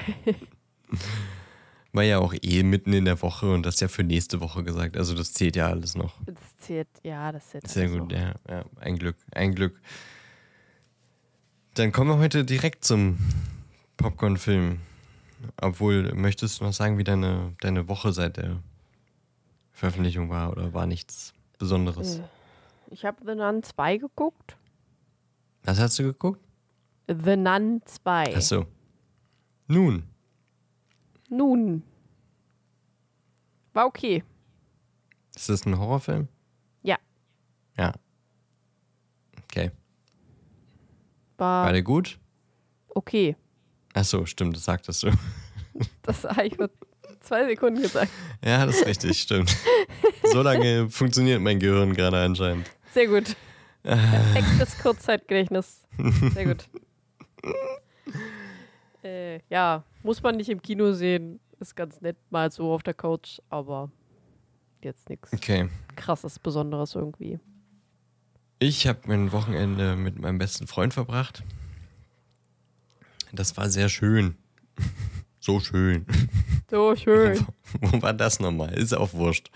War ja auch eh mitten in der Woche und das ja für nächste Woche gesagt. Also das zählt ja alles noch. Das zählt, ja, das zählt. Sehr gut, ja, ja. Ein Glück, ein Glück. Dann kommen wir heute direkt zum Popcorn-Film. Obwohl, möchtest du noch sagen, wie deine, deine Woche seit der Veröffentlichung war oder war nichts Besonderes? Ich habe The Nun 2 geguckt. Was hast du geguckt? The Nun 2. Ach so. Nun, Nun. War okay. ist das ein Horrorfilm? Ja. Ja. Okay. War War der gut? okay. Ach so, stimmt, das sagtest du. Das habe ich vor zwei Sekunden gesagt. Ja, das ist richtig, stimmt. So lange funktioniert mein Gehirn gerade anscheinend. Sehr gut. Perfektes Kurzzeitgedächtnis. Sehr gut. äh, ja, muss man nicht im Kino sehen. Ist ganz nett, mal so auf der Couch, aber jetzt nichts Okay. krasses, Besonderes irgendwie. Ich habe mein Wochenende mit meinem besten Freund verbracht. Das war sehr schön. So schön. So schön. Wo war das nochmal? Ist auch wurscht.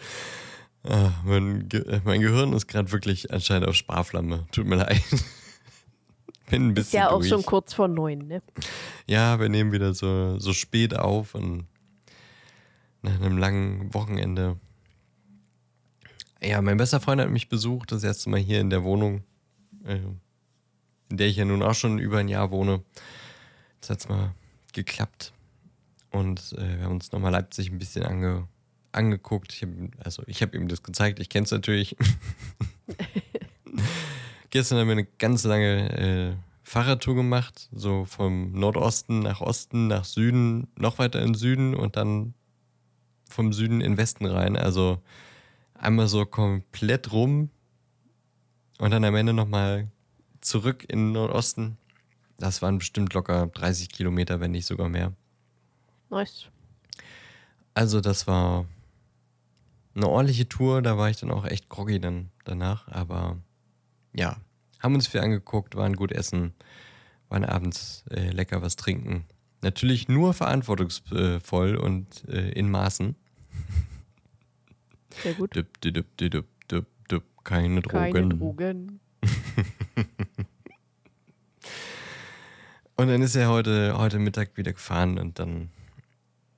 Ah, mein, Ge mein Gehirn ist gerade wirklich anscheinend auf Sparflamme. Tut mir leid. Bin ein Ist bisschen ja auch durch. schon kurz vor neun, ne? Ja, wir nehmen wieder so, so spät auf und nach einem langen Wochenende. Ja, mein bester Freund hat mich besucht, das erste Mal hier in der Wohnung, äh, in der ich ja nun auch schon über ein Jahr wohne. Jetzt hat's mal geklappt. Und äh, wir haben uns nochmal Leipzig ein bisschen ange, angeguckt. Ich hab, also ich habe ihm das gezeigt, ich kenne es natürlich. Gestern haben wir eine ganz lange äh, Fahrradtour gemacht, so vom Nordosten nach Osten, nach Süden, noch weiter in Süden und dann vom Süden in Westen rein. Also einmal so komplett rum und dann am Ende nochmal zurück in den Nordosten. Das waren bestimmt locker 30 Kilometer, wenn nicht sogar mehr. Nice. Also das war eine ordentliche Tour, da war ich dann auch echt groggy dann danach, aber ja, haben uns viel angeguckt, waren gut essen, waren abends äh, lecker was trinken. Natürlich nur verantwortungsvoll und äh, in Maßen. Sehr gut. Düpp, düpp, düpp, düpp, düpp, keine Drogen. Keine Drogen. Und dann ist er heute, heute Mittag wieder gefahren und dann,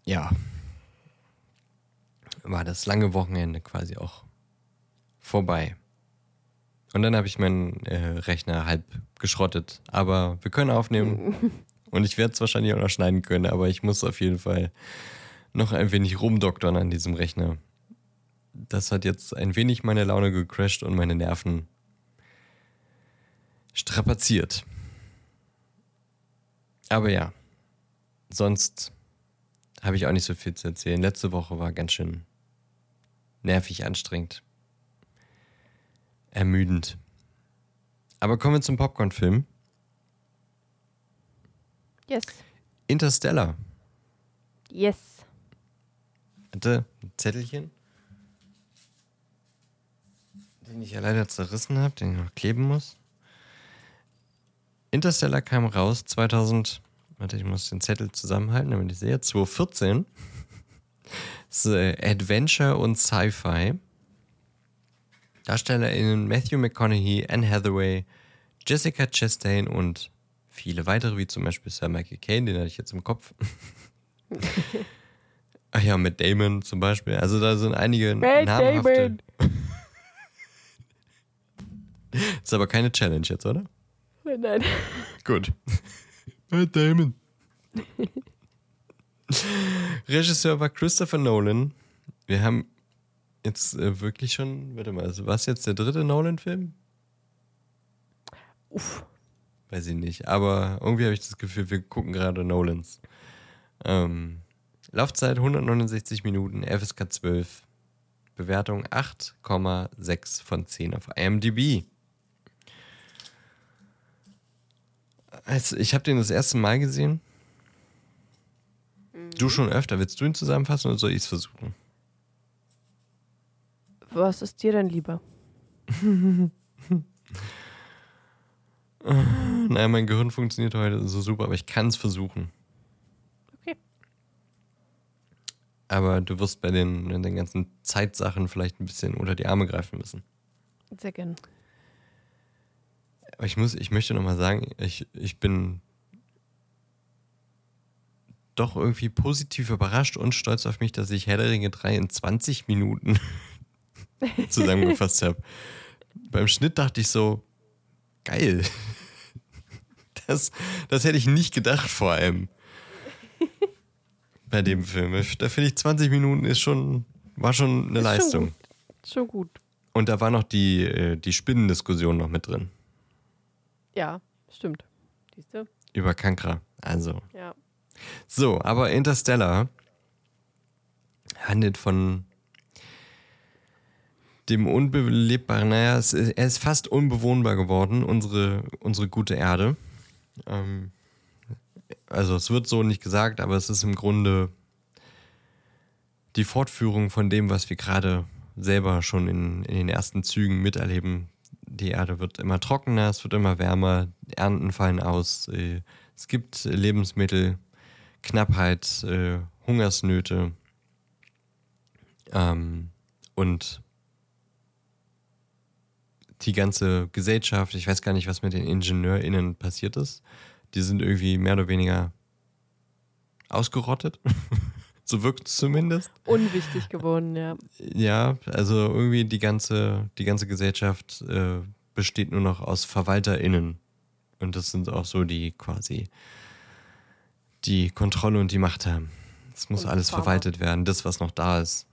ja, war das lange Wochenende quasi auch vorbei. Und dann habe ich meinen äh, Rechner halb geschrottet. Aber wir können aufnehmen und ich werde es wahrscheinlich auch noch schneiden können, aber ich muss auf jeden Fall noch ein wenig rumdoktern an diesem Rechner. Das hat jetzt ein wenig meine Laune gecrashed und meine Nerven strapaziert. Aber ja, sonst habe ich auch nicht so viel zu erzählen. Letzte Woche war ganz schön nervig, anstrengend, ermüdend. Aber kommen wir zum Popcorn-Film. Yes. Interstellar. Yes. Hatte ein Zettelchen, den ich ja leider zerrissen habe, den ich noch kleben muss. Interstellar kam raus 2000. Warte, ich muss den Zettel zusammenhalten, damit ich sehe. 2014. Das ist, äh, Adventure und Sci-Fi. DarstellerInnen Matthew McConaughey, Anne Hathaway, Jessica Chastain und viele weitere, wie zum Beispiel Sir Michael Caine, den hatte ich jetzt im Kopf. Ach ja, mit Damon zum Beispiel. Also da sind einige Matt namhafte. Damon. Ist aber keine Challenge jetzt, oder? Nein. Gut. Matt Damon. Regisseur war Christopher Nolan. Wir haben jetzt äh, wirklich schon, warte mal, also war es jetzt der dritte Nolan-Film? Uff. Weiß ich nicht. Aber irgendwie habe ich das Gefühl, wir gucken gerade Nolans. Ähm, Laufzeit 169 Minuten, FSK 12. Bewertung 8,6 von 10 auf IMDb. Also, ich habe den das erste Mal gesehen. Du schon öfter. Willst du ihn zusammenfassen oder soll ich es versuchen? Was ist dir denn lieber? Naja, mein Gehirn funktioniert heute so super, aber ich kann es versuchen. aber du wirst bei den, den ganzen Zeitsachen vielleicht ein bisschen unter die Arme greifen müssen. Sehr gern. Aber ich muss, ich möchte nochmal sagen, ich, ich bin doch irgendwie positiv überrascht und stolz auf mich, dass ich Herr der Ringe 3 in 20 Minuten zusammengefasst habe. Beim Schnitt dachte ich so, geil. Das, das hätte ich nicht gedacht vor allem. Bei dem Film. Da finde ich 20 Minuten ist schon, war schon eine Ist Leistung. Schon gut. Schon gut. Und da war noch die, äh, die Spinnendiskussion noch mit drin. Ja, stimmt. Siehst du? Über Kankra. Also. Ja. So, aber Interstellar handelt von dem unbelebbaren, naja, es ist, er ist fast unbewohnbar geworden, unsere, unsere gute Erde. Ähm, also es wird so nicht gesagt, aber es ist im Grunde die Fortführung von dem, was wir gerade selber schon in, in den ersten Zügen miterleben. Die Erde wird immer trockener, es wird immer wärmer, Ernten fallen aus, äh, es gibt Lebensmittelknappheit, äh, Hungersnöte ähm, und die ganze Gesellschaft, ich weiß gar nicht, was mit den IngenieurInnen passiert ist. Die sind irgendwie mehr oder weniger ausgerottet. so wirkt es zumindest. Unwichtig geworden, ja. Ja, also irgendwie die ganze, die ganze Gesellschaft äh, besteht nur noch aus VerwalterInnen. Und das sind auch so die quasi die Kontrolle und die Macht haben. Es muss Und alles Pharma. verwaltet werden, das, was noch da ist.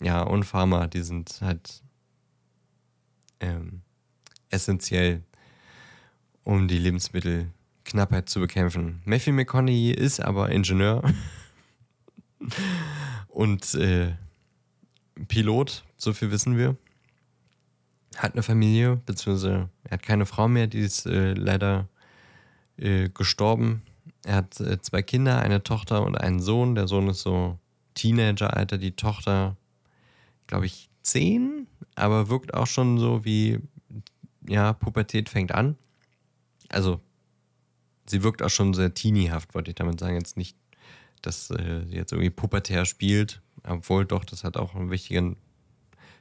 Ja, und Pharma, die sind halt ähm, essentiell, um die Lebensmittelknappheit zu bekämpfen. Matthew McConaughey ist aber Ingenieur und äh, Pilot, so viel wissen wir. Hat eine Familie, beziehungsweise er hat keine Frau mehr, die ist äh, leider äh, gestorben. Er hat äh, zwei Kinder, eine Tochter und einen Sohn. Der Sohn ist so Teenageralter, die Tochter, glaube ich, zehn, aber wirkt auch schon so wie, ja, Pubertät fängt an. Also, sie wirkt auch schon sehr teeniehaft, wollte ich damit sagen. Jetzt nicht, dass äh, sie jetzt irgendwie pubertär spielt, obwohl doch, das hat auch einen wichtigen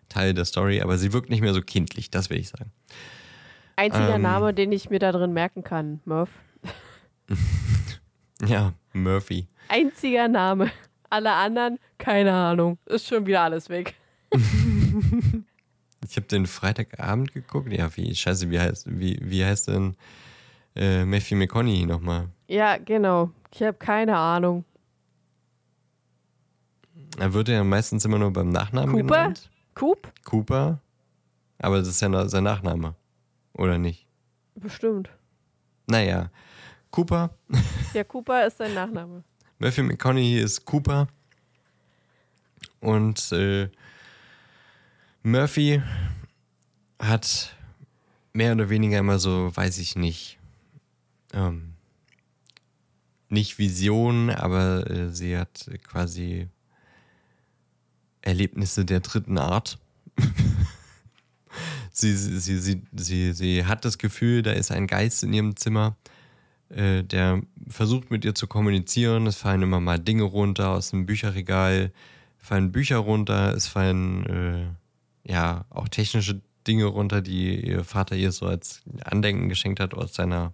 Teil der Story, aber sie wirkt nicht mehr so kindlich, das will ich sagen. Einziger Ähm. Name, den ich mir da drin merken kann, Murph. Ja, Murphy. Einziger Name. Alle anderen, keine Ahnung. Ist schon wieder alles weg. Ich habe den Freitagabend geguckt. Ja, wie, scheiße, wie heißt, wie, wie heißt denn äh, Matthew McConaughey nochmal? Ja, genau. Ich habe keine Ahnung. Er wird ja meistens immer nur beim Nachnamen Cooper? genannt. Coop? Cooper. Aber das ist ja sein Nachname. Oder nicht? Bestimmt. Naja. Cooper. Ja, Cooper ist sein Nachname. Matthew McConaughey ist Cooper. Und äh, Murphy hat mehr oder weniger immer so, weiß ich nicht, ähm, nicht Visionen, aber äh, sie hat quasi Erlebnisse der dritten Art. sie, sie, sie, sie, sie, hat das Gefühl, da ist ein Geist in ihrem Zimmer, äh, der versucht mit ihr zu kommunizieren. Es fallen immer mal Dinge runter aus dem Bücherregal, fallen Bücher runter, es fallen äh, ja auch technische Dinge runter, die ihr Vater ihr so als Andenken geschenkt hat aus seiner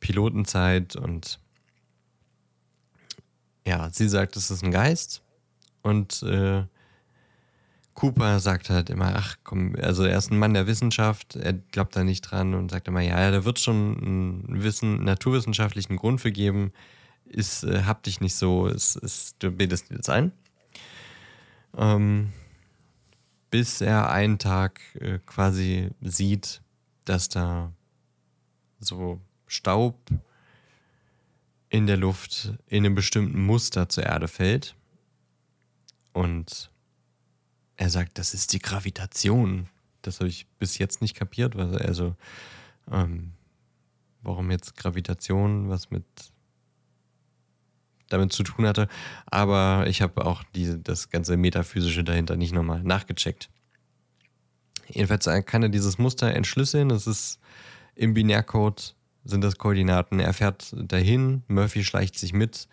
Pilotenzeit. Und ja, sie sagt, es ist ein Geist. Und äh, Cooper sagt halt immer, ach komm, also er ist ein Mann der Wissenschaft, er glaubt da nicht dran und sagt immer, ja, da wird schon einen Wissen, naturwissenschaftlichen Grund für geben, ist, äh, hab dich nicht so, ist, ist, du dir das ein. Ähm, bis er einen Tag äh, quasi sieht, dass da so Staub in der Luft in einem bestimmten Muster zur Erde fällt. Und er sagt, das ist die Gravitation. Das habe ich bis jetzt nicht kapiert. weil- Also, ähm, warum jetzt Gravitation was mit damit zu tun hatte. Aber ich habe auch die, das ganze Metaphysische dahinter nicht nochmal nachgecheckt. Jedenfalls kann er dieses Muster entschlüsseln. Das ist im Binärcode sind das Koordinaten. Er fährt dahin, Murphy schleicht sich mit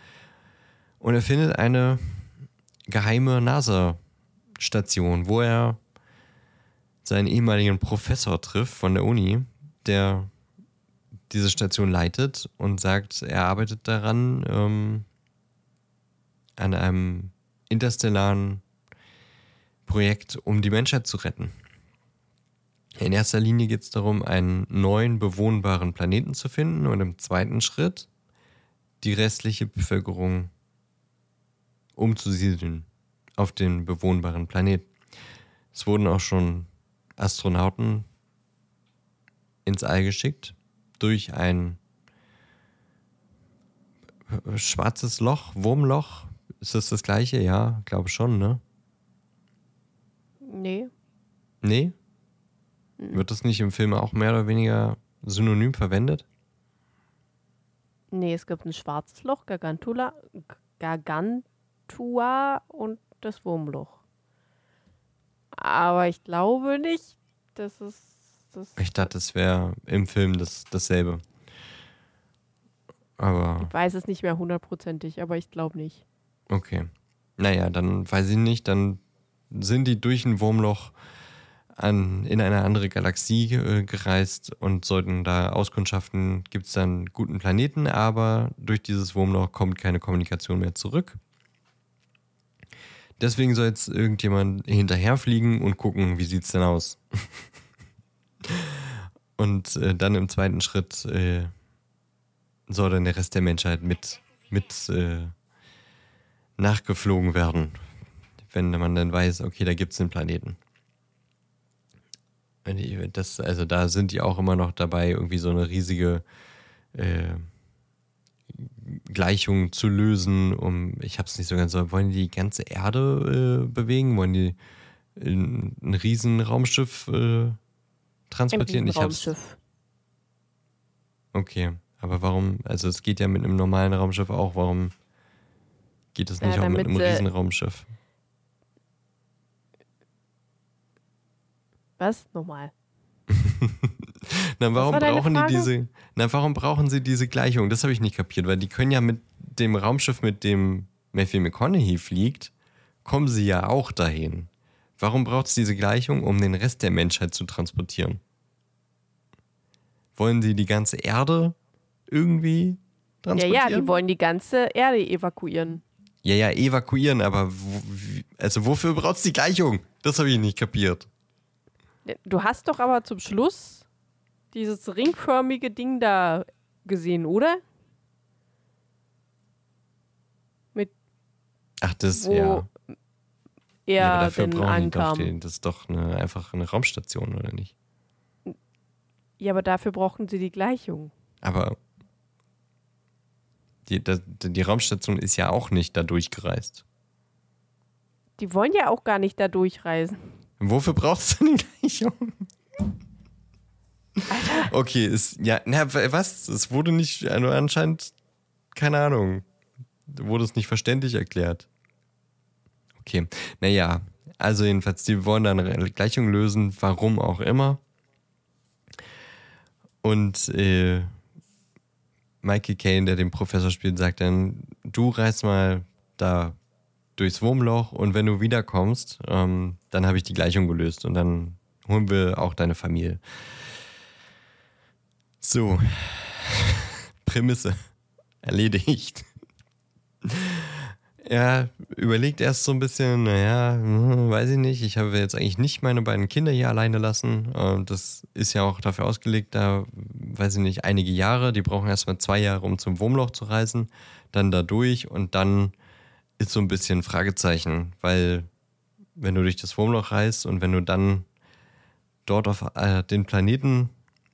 und er findet eine geheime NASA-Station, wo er seinen ehemaligen Professor trifft von der Uni, der diese Station leitet und sagt, er arbeitet daran, ähm, an einem interstellaren Projekt, um die Menschheit zu retten. In erster Linie geht es darum, einen neuen bewohnbaren Planeten zu finden und im zweiten Schritt die restliche Bevölkerung umzusiedeln auf den bewohnbaren Planeten. Es wurden auch schon Astronauten ins All geschickt durch ein schwarzes Loch, Wurmloch. Ist das das gleiche? Ja, glaube schon, ne? Nee. Nee? Wird das nicht im Film auch mehr oder weniger synonym verwendet? Nee, es gibt ein schwarzes Loch, Gargantula, Gargantua und das Wurmloch. Aber ich glaube nicht, dass es das. Ich dachte, es wäre im Film das, dasselbe. Aber. Ich weiß es nicht mehr hundertprozentig, aber ich glaube nicht. Okay. Naja, dann weiß ich nicht, dann sind die durch ein Wurmloch an, in eine andere Galaxie äh, gereist und sollten da auskundschaften, gibt es dann guten Planeten, aber durch dieses Wurmloch kommt keine Kommunikation mehr zurück. Deswegen soll jetzt irgendjemand hinterherfliegen und gucken, wie sieht es denn aus. und äh, dann im zweiten Schritt äh, soll dann der Rest der Menschheit mit, mit äh, nachgeflogen werden, wenn man dann weiß, okay, da gibt es einen Planeten. Das, also da sind die auch immer noch dabei, irgendwie so eine riesige äh, Gleichung zu lösen, um, ich habe es nicht so ganz so, wollen die die ganze Erde äh, bewegen? Wollen die ein, ein riesen Raumschiff äh, transportieren? Ein Raumschiff. Okay, aber warum, also es geht ja mit einem normalen Raumschiff auch, warum geht es nicht ja, auch mit einem riesen Raumschiff? Was? Nochmal. Na, warum brauchen die diese. Na, warum brauchen sie diese Gleichung? Das habe ich nicht kapiert, weil die können ja mit dem Raumschiff, mit dem Matthew McConaughey fliegt, kommen sie ja auch dahin. Warum braucht es diese Gleichung, um den Rest der Menschheit zu transportieren? Wollen sie die ganze Erde irgendwie transportieren? Ja, ja, die wollen die ganze Erde evakuieren. Ja, ja, evakuieren, aber also wofür braucht es die Gleichung? Das habe ich nicht kapiert. Du hast doch aber zum Schluss dieses ringförmige Ding da gesehen, oder? Mit Ach, das, ja. Er ja, aber dafür brauchen ankam. Die doch, das ist doch eine, einfach eine Raumstation, oder nicht? Ja, aber dafür brauchen sie die Gleichung. Aber die, die, die Raumstation ist ja auch nicht da durchgereist. Die wollen ja auch gar nicht da durchreisen. Wofür brauchst du denn die Gleichung? Alter. Okay, ist, ja, na, was? Es wurde nicht, also anscheinend, keine Ahnung, wurde es nicht verständlich erklärt. Okay, naja, also jedenfalls, die wollen dann eine Gleichung lösen, warum auch immer. Und äh, Mikey Kane, der den Professor spielt, sagt dann, du reiß mal da durchs Wurmloch und wenn du wiederkommst, ähm, dann habe ich die Gleichung gelöst und dann holen wir auch deine Familie. So, Prämisse erledigt. Er überlegt erst so ein bisschen, naja, hm, weiß ich nicht, ich habe jetzt eigentlich nicht meine beiden Kinder hier alleine lassen. Ähm, das ist ja auch dafür ausgelegt, da, weiß ich nicht, einige Jahre. Die brauchen erstmal zwei Jahre, um zum Wurmloch zu reisen, dann da durch und dann ist so ein bisschen Fragezeichen, weil wenn du durch das Wurmloch reist und wenn du dann dort auf äh, den Planeten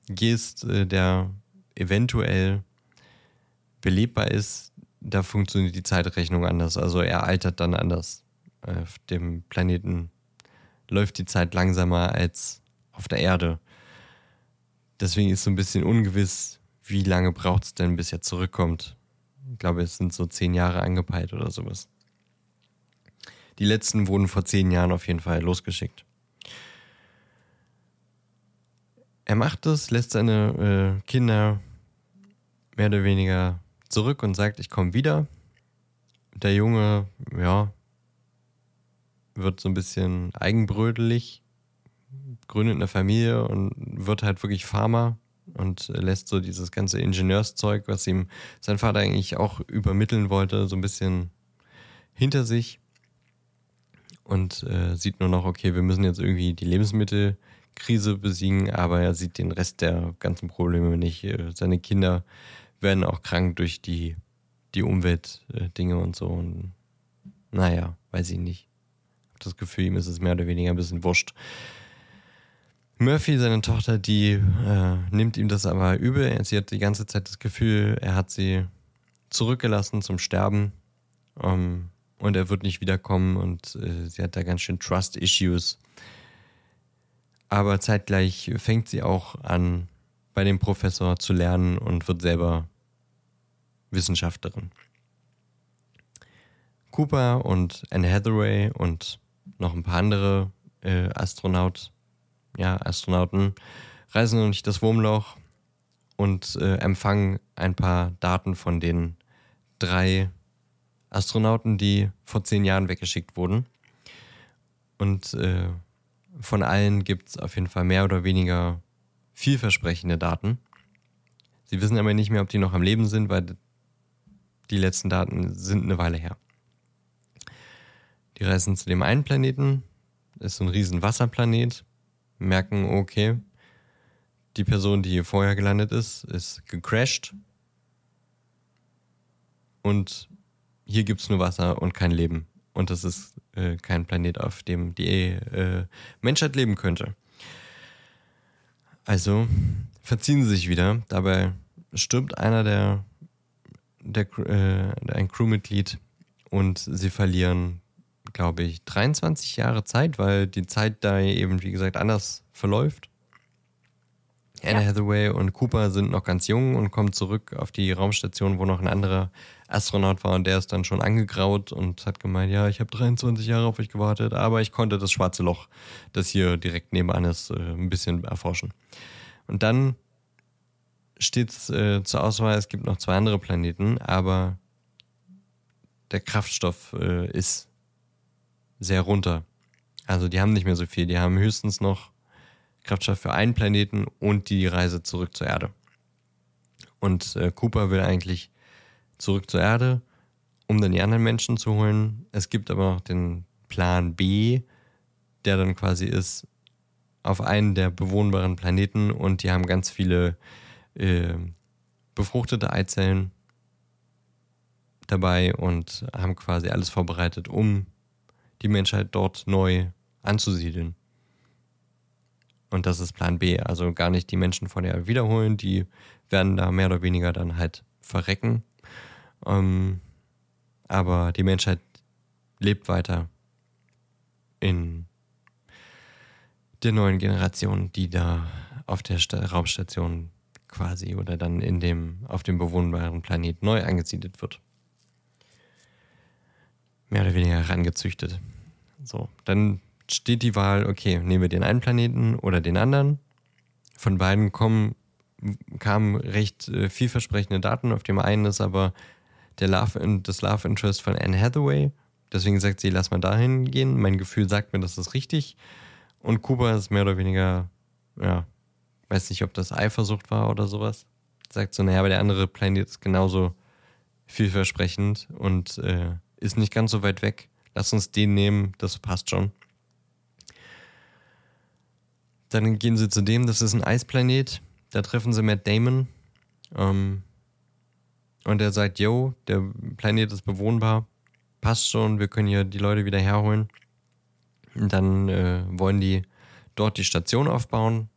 gehst, äh, der eventuell belebbar ist, da funktioniert die Zeitrechnung anders. Also er altert dann anders. Auf dem Planeten läuft die Zeit langsamer als auf der Erde. Deswegen ist so ein bisschen ungewiss, wie lange braucht es denn, bis er zurückkommt. Ich glaube, es sind so zehn Jahre angepeilt oder sowas. Die letzten wurden vor zehn Jahren auf jeden Fall losgeschickt. Er macht es, lässt seine äh, Kinder mehr oder weniger zurück und sagt, ich komme wieder. Der Junge, ja, wird so ein bisschen eigenbrödelig, gründet eine Familie und wird halt wirklich Farmer und lässt so dieses ganze Ingenieurszeug, was ihm sein Vater eigentlich auch übermitteln wollte, so ein bisschen hinter sich und äh, sieht nur noch, okay, wir müssen jetzt irgendwie die Lebensmittelkrise besiegen, aber er sieht den Rest der ganzen Probleme nicht. Äh, seine Kinder werden auch krank durch die, die Umweltdinge und so. Und naja, weiß ich nicht. Ich habe das Gefühl, ihm ist es mehr oder weniger ein bisschen wurscht. Murphy, seine Tochter, die äh, nimmt ihm das aber übel. Sie hat die ganze Zeit das Gefühl, er hat sie zurückgelassen zum Sterben. Ähm, und er wird nicht wiederkommen und äh, sie hat da ganz schön Trust-Issues. Aber zeitgleich fängt sie auch an, bei dem Professor zu lernen und wird selber Wissenschaftlerin. Cooper und Anne Hathaway und noch ein paar andere äh, Astronaut, ja, Astronauten reisen durch das Wurmloch und äh, empfangen ein paar Daten von den drei Astronauten, die vor zehn Jahren weggeschickt wurden. Und äh, von allen gibt es auf jeden Fall mehr oder weniger vielversprechende Daten. Sie wissen aber nicht mehr, ob die noch am Leben sind, weil die letzten Daten sind eine Weile her. Die reisen zu dem einen Planeten, ist so ein riesen Wasserplanet, merken, okay, die Person, die hier vorher gelandet ist, ist gecrashed und hier gibt es nur Wasser und kein Leben. Und das ist äh, kein Planet, auf dem die äh, Menschheit leben könnte. Also verziehen sie sich wieder. Dabei stirbt einer der, der äh, ein Crewmitglied und sie verlieren glaube ich, 23 Jahre Zeit, weil die Zeit da eben, wie gesagt, anders verläuft. Anna ja. Hathaway und Cooper sind noch ganz jung und kommen zurück auf die Raumstation, wo noch ein anderer Astronaut war und der ist dann schon angegraut und hat gemeint, ja, ich habe 23 Jahre auf euch gewartet, aber ich konnte das schwarze Loch, das hier direkt nebenan ist, äh, ein bisschen erforschen. Und dann steht es äh, zur Auswahl, es gibt noch zwei andere Planeten, aber der Kraftstoff äh, ist sehr runter. Also die haben nicht mehr so viel. Die haben höchstens noch Kraftstoff für einen Planeten und die Reise zurück zur Erde. Und äh, Cooper will eigentlich zurück zur Erde, um dann die anderen Menschen zu holen. Es gibt aber noch den Plan B, der dann quasi ist auf einen der bewohnbaren Planeten und die haben ganz viele äh, befruchtete Eizellen dabei und haben quasi alles vorbereitet, um die Menschheit dort neu anzusiedeln. Und das ist Plan B. Also gar nicht die Menschen von der wiederholen, die werden da mehr oder weniger dann halt verrecken. Ähm, aber die Menschheit lebt weiter in der neuen Generation, die da auf der Raumstation quasi oder dann in dem, auf dem bewohnbaren Planet neu angesiedelt wird mehr oder weniger herangezüchtet. So, dann steht die Wahl, okay, nehmen wir den einen Planeten oder den anderen. Von beiden kommen, kamen recht äh, vielversprechende Daten. Auf dem einen ist aber der Love, das Love Interest von Anne Hathaway. Deswegen sagt sie, lass mal dahin gehen. Mein Gefühl sagt mir, das ist richtig. Und Kuba ist mehr oder weniger, ja, weiß nicht, ob das Eifersucht war oder sowas. Sagt so, naja, aber der andere Planet ist genauso vielversprechend und äh, ist nicht ganz so weit weg. Lass uns den nehmen, das passt schon. Dann gehen sie zu dem, das ist ein Eisplanet. Da treffen sie Matt Damon. Ähm, und er sagt, yo, der Planet ist bewohnbar. Passt schon, wir können hier die Leute wieder herholen. Und dann äh, wollen die dort die Station aufbauen,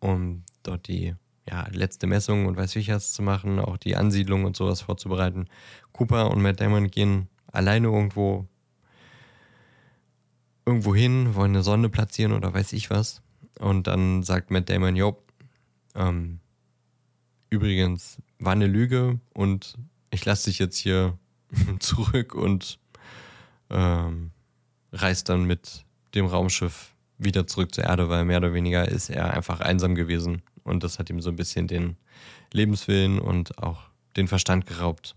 um dort die ja, letzte Messung und weiß ich was zu machen, auch die Ansiedlung und sowas vorzubereiten. Cooper und Matt Damon gehen alleine irgendwo irgendwo hin, wollen eine Sonde platzieren oder weiß ich was. Und dann sagt Matt Damon, jo, ähm, übrigens, war eine Lüge und ich lasse dich jetzt hier zurück und ähm, reist dann mit dem Raumschiff wieder zurück zur Erde, weil mehr oder weniger ist er einfach einsam gewesen und das hat ihm so ein bisschen den Lebenswillen und auch den Verstand geraubt.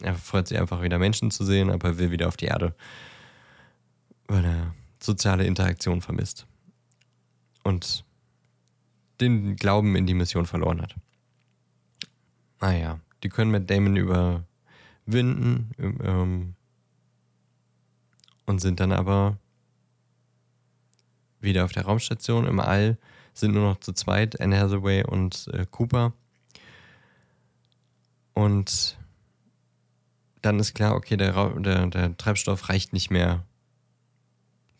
Er freut sich einfach wieder Menschen zu sehen, aber will wieder auf die Erde. weil er soziale Interaktion vermisst und den Glauben in die Mission verloren hat. Naja, die können mit Damon überwinden ähm, und sind dann aber wieder auf der Raumstation im All, sind nur noch zu zweit, Anne Hathaway und äh, Cooper. Und dann ist klar, okay, der, der, der Treibstoff reicht nicht mehr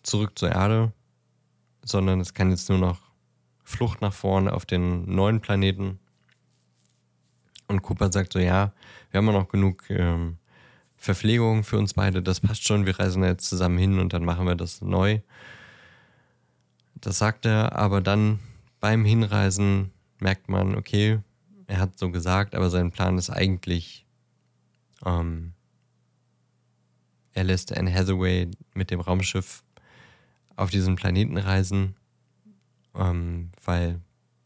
zurück zur Erde, sondern es kann jetzt nur noch Flucht nach vorne auf den neuen Planeten. Und Cooper sagt so, ja, wir haben ja noch genug ähm, Verpflegung für uns beide, das passt schon, wir reisen jetzt zusammen hin und dann machen wir das neu. Das sagt er, aber dann beim Hinreisen merkt man, okay, er hat so gesagt, aber sein Plan ist eigentlich, ähm, er lässt Anne Hathaway mit dem Raumschiff auf diesen Planeten reisen, ähm, weil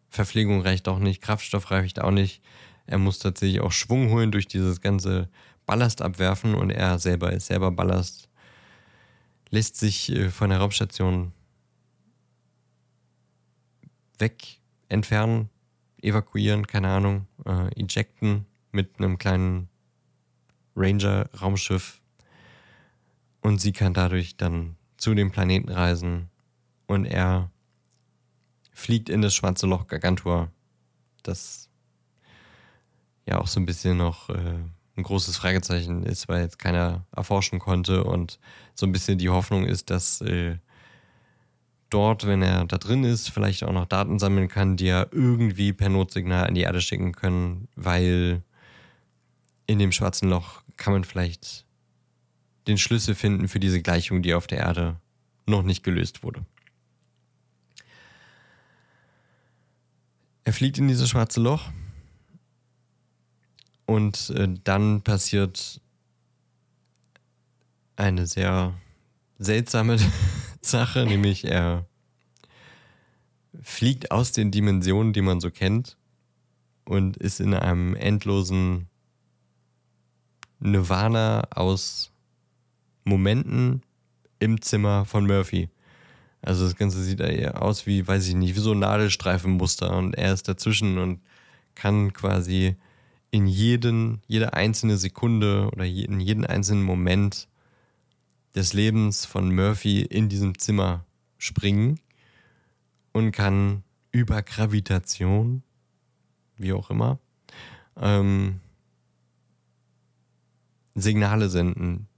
Verpflegung reicht auch nicht, Kraftstoff reicht auch nicht. Er muss tatsächlich auch Schwung holen durch dieses ganze Ballast abwerfen und er selber ist selber Ballast, lässt sich äh, von der Raumstation weg entfernen, evakuieren, keine Ahnung, äh, ejecten mit einem kleinen Ranger-Raumschiff. Und sie kann dadurch dann zu dem Planeten reisen und er fliegt in das schwarze Loch Gargantua, das ja auch so ein bisschen noch äh, ein großes Fragezeichen ist, weil jetzt keiner erforschen konnte und so ein bisschen die Hoffnung ist, dass äh, dort, wenn er da drin ist, vielleicht auch noch Daten sammeln kann, die er irgendwie per Notsignal an die Erde schicken können, weil in dem schwarzen Loch kann man vielleicht den Schlüssel finden für diese Gleichung, die auf der Erde noch nicht gelöst wurde. Er fliegt in dieses schwarze Loch und äh, dann passiert eine sehr seltsame Sache, nämlich er fliegt aus den Dimensionen, die man so kennt und ist in einem endlosen Nirvana aus Momenten im Zimmer von Murphy. Also das Ganze sieht eher aus wie, weiß ich nicht, wie so ein Nadelstreifenmuster und er ist dazwischen und kann quasi in jeden, jede einzelne Sekunde oder in jeden einzelnen Moment des Lebens von Murphy in diesem Zimmer springen und kann über Gravitation, wie auch immer, ähm, Signale senden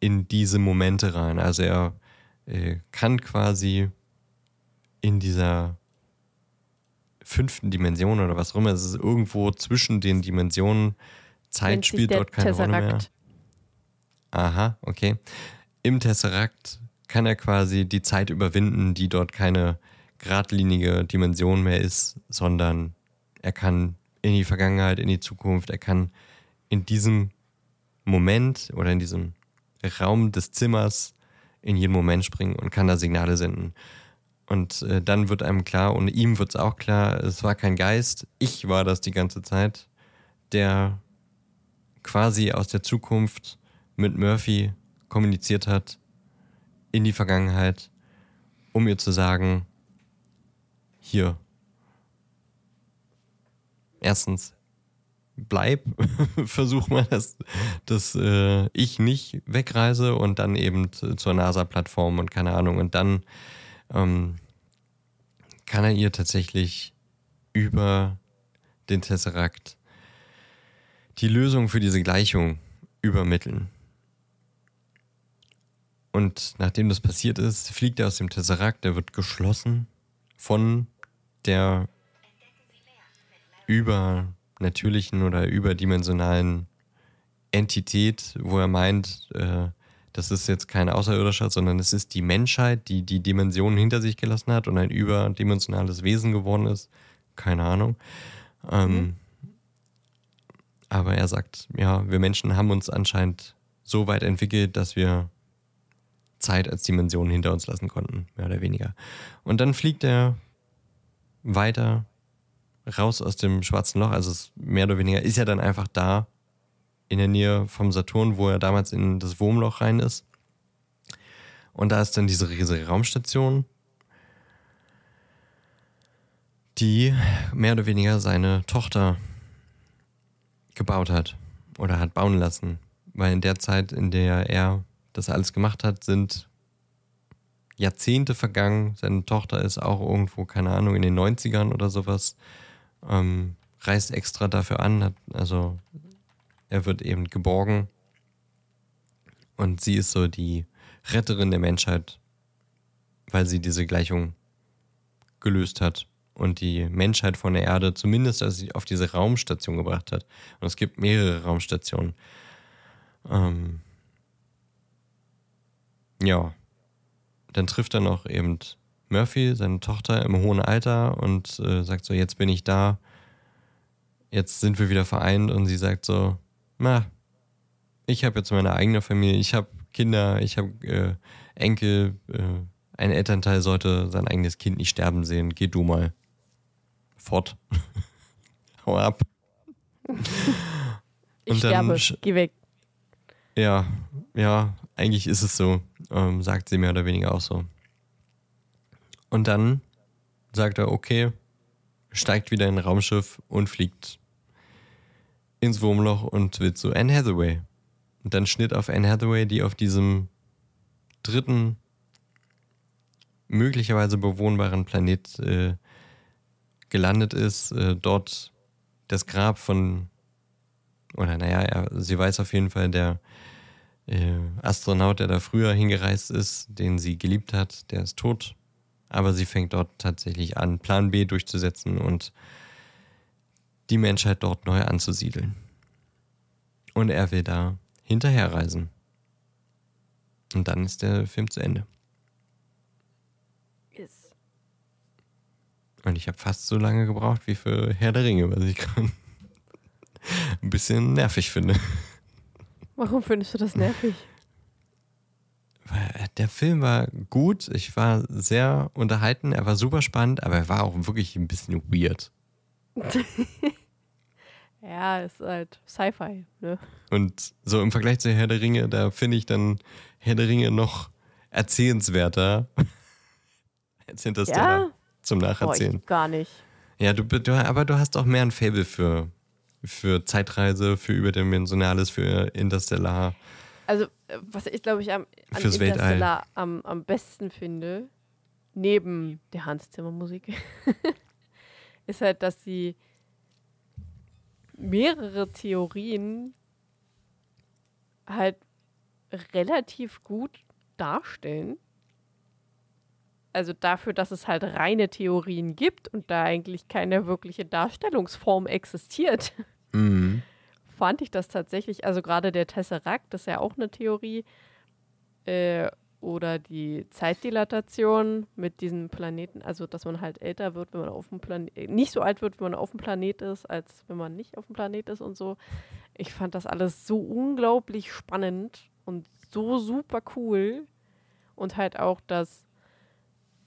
in diese Momente rein. Also er äh, kann quasi in dieser fünften Dimension oder was auch immer, es ist irgendwo zwischen den Dimensionen. Zeit spielt dort keine Tesseract. Rolle mehr. Aha, okay. Im Tesseract kann er quasi die Zeit überwinden, die dort keine geradlinige Dimension mehr ist, sondern er kann in die Vergangenheit, in die Zukunft, er kann in diesem Moment oder in diesem Raum des Zimmers in jeden Moment springen und kann da Signale senden. Und äh, dann wird einem klar, und ihm wird es auch klar, es war kein Geist, ich war das die ganze Zeit, der quasi aus der Zukunft mit Murphy kommuniziert hat in die Vergangenheit, um ihr zu sagen, hier, erstens, bleib, versuch mal, dass, dass äh, ich nicht wegreise und dann eben zur NASA-Plattform und keine Ahnung. Und dann ähm, kann er ihr tatsächlich über den Tesseract die Lösung für diese Gleichung übermitteln. Und nachdem das passiert ist, fliegt er aus dem Tesseract, der wird geschlossen von der übernatürlichen oder überdimensionalen Entität, wo er meint, äh, das ist jetzt kein Außerirdischer, sondern es ist die Menschheit, die die Dimensionen hinter sich gelassen hat und ein überdimensionales Wesen geworden ist. Keine Ahnung. Ähm, mhm. Aber er sagt, ja, wir Menschen haben uns anscheinend so weit entwickelt, dass wir Zeit als Dimension hinter uns lassen konnten, mehr oder weniger. Und dann fliegt er weiter raus aus dem schwarzen Loch, also mehr oder weniger ist er dann einfach da in der Nähe vom Saturn, wo er damals in das Wurmloch rein ist. Und da ist dann diese riesige Raumstation, die mehr oder weniger seine Tochter gebaut hat oder hat bauen lassen. Weil in der Zeit, in der er das alles gemacht hat, sind Jahrzehnte vergangen. Seine Tochter ist auch irgendwo, keine Ahnung, in den 90ern oder sowas. Ähm, reist extra dafür an. Hat, also er wird eben geborgen. Und sie ist so die Retterin der Menschheit, weil sie diese Gleichung gelöst hat und die Menschheit von der Erde zumindest auf diese Raumstation gebracht hat. Und es gibt mehrere Raumstationen. Ähm ja. Dann trifft er noch eben Murphy, seine Tochter im hohen Alter und äh, sagt so, jetzt bin ich da, jetzt sind wir wieder vereint und sie sagt so, na, ich habe jetzt meine eigene Familie, ich habe Kinder, ich habe äh, Enkel, äh, ein Elternteil sollte sein eigenes Kind nicht sterben sehen, geh du mal fort. Hau ab. Ich sterbe, geh weg. Ja, ja, eigentlich ist es so, ähm, sagt sie mehr oder weniger auch so. Und dann sagt er, okay, steigt wieder in ein Raumschiff und fliegt ins Wurmloch und will zu Anne Hathaway. Und dann Schnitt auf Anne Hathaway, die auf diesem dritten, möglicherweise bewohnbaren Planet äh, gelandet ist, äh, dort das Grab von, oder naja, er, sie weiß auf jeden Fall, der äh, Astronaut, der da früher hingereist ist, den sie geliebt hat, der ist tot. Aber sie fängt dort tatsächlich an, Plan B durchzusetzen und die Menschheit dort neu anzusiedeln. Und er will da hinterherreisen. Und dann ist der Film zu Ende. Yes. Und ich habe fast so lange gebraucht wie für Herr der Ringe, was ich gerade ein bisschen nervig finde. Warum findest du das nervig? Weil der Film war gut, ich war sehr unterhalten, er war super spannend, aber er war auch wirklich ein bisschen weird. ja, ist halt Sci-Fi, ne? Und so im Vergleich zu Herr der Ringe, da finde ich dann Herr der Ringe noch erzählenswerter als Interstellar ja? zum Nacherzählen. Boah, gar nicht. Ja, du, du, aber du hast auch mehr ein Fable für, für Zeitreise, für Überdimensionales, für Interstellar. Also, was ich glaube ich am, an Fürs Interstellar am, am besten finde, neben der Hans Zimmer Musik, ist halt, dass sie mehrere Theorien halt relativ gut darstellen. Also dafür, dass es halt reine Theorien gibt und da eigentlich keine wirkliche Darstellungsform existiert, mhm. fand ich das tatsächlich, also gerade der Tesseract, das ist ja auch eine Theorie, äh, oder die Zeitdilatation mit diesem Planeten, also dass man halt älter wird, wenn man auf dem Planet, nicht so alt wird, wenn man auf dem Planet ist, als wenn man nicht auf dem Planet ist und so. Ich fand das alles so unglaublich spannend und so super cool. Und halt auch, dass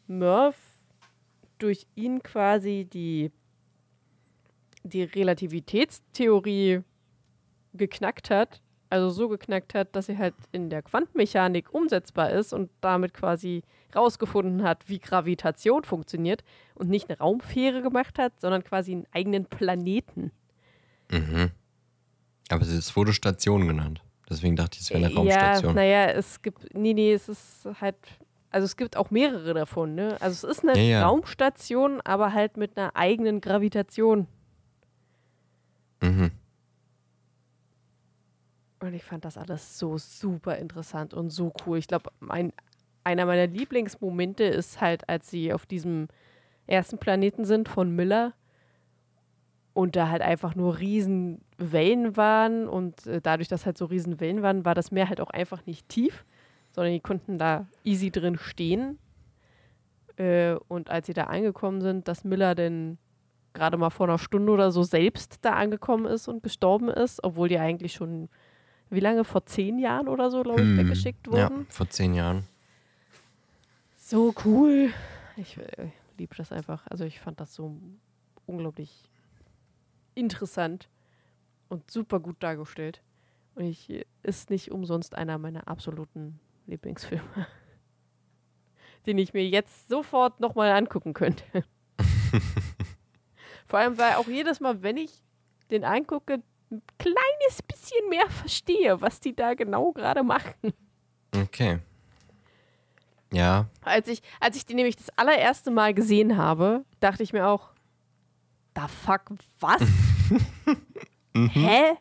Murph durch ihn quasi die, die Relativitätstheorie geknackt hat also so geknackt hat, dass sie halt in der Quantenmechanik umsetzbar ist und damit quasi rausgefunden hat, wie Gravitation funktioniert und nicht eine Raumfähre gemacht hat, sondern quasi einen eigenen Planeten. Mhm. Aber es wurde Station genannt. Deswegen dachte ich, es wäre eine Raumstation. Ja, naja, es gibt, nee, nee, es ist halt, also es gibt auch mehrere davon, ne? Also es ist eine ja, ja. Raumstation, aber halt mit einer eigenen Gravitation. Mhm. Und ich fand das alles so super interessant und so cool. Ich glaube, einer meiner Lieblingsmomente ist halt, als sie auf diesem ersten Planeten sind von Miller und da halt einfach nur riesen Wellen waren und äh, dadurch, dass halt so riesen Wellen waren, war das Meer halt auch einfach nicht tief, sondern die konnten da easy drin stehen. Äh, und als sie da angekommen sind, dass Miller denn gerade mal vor einer Stunde oder so selbst da angekommen ist und gestorben ist, obwohl die eigentlich schon wie lange? Vor zehn Jahren oder so, glaube ich, hm. weggeschickt wurden. Ja, vor zehn Jahren. So cool. Ich äh, liebe das einfach. Also ich fand das so unglaublich interessant und super gut dargestellt. Und ich ist nicht umsonst einer meiner absoluten Lieblingsfilme. den ich mir jetzt sofort nochmal angucken könnte. Vor allem, weil auch jedes Mal, wenn ich den angucke, ein kleines bisschen mehr verstehe, was die da genau gerade machen. Okay. Ja. Als ich, als ich die nämlich das allererste Mal gesehen habe, dachte ich mir auch, da fuck, was? Hä?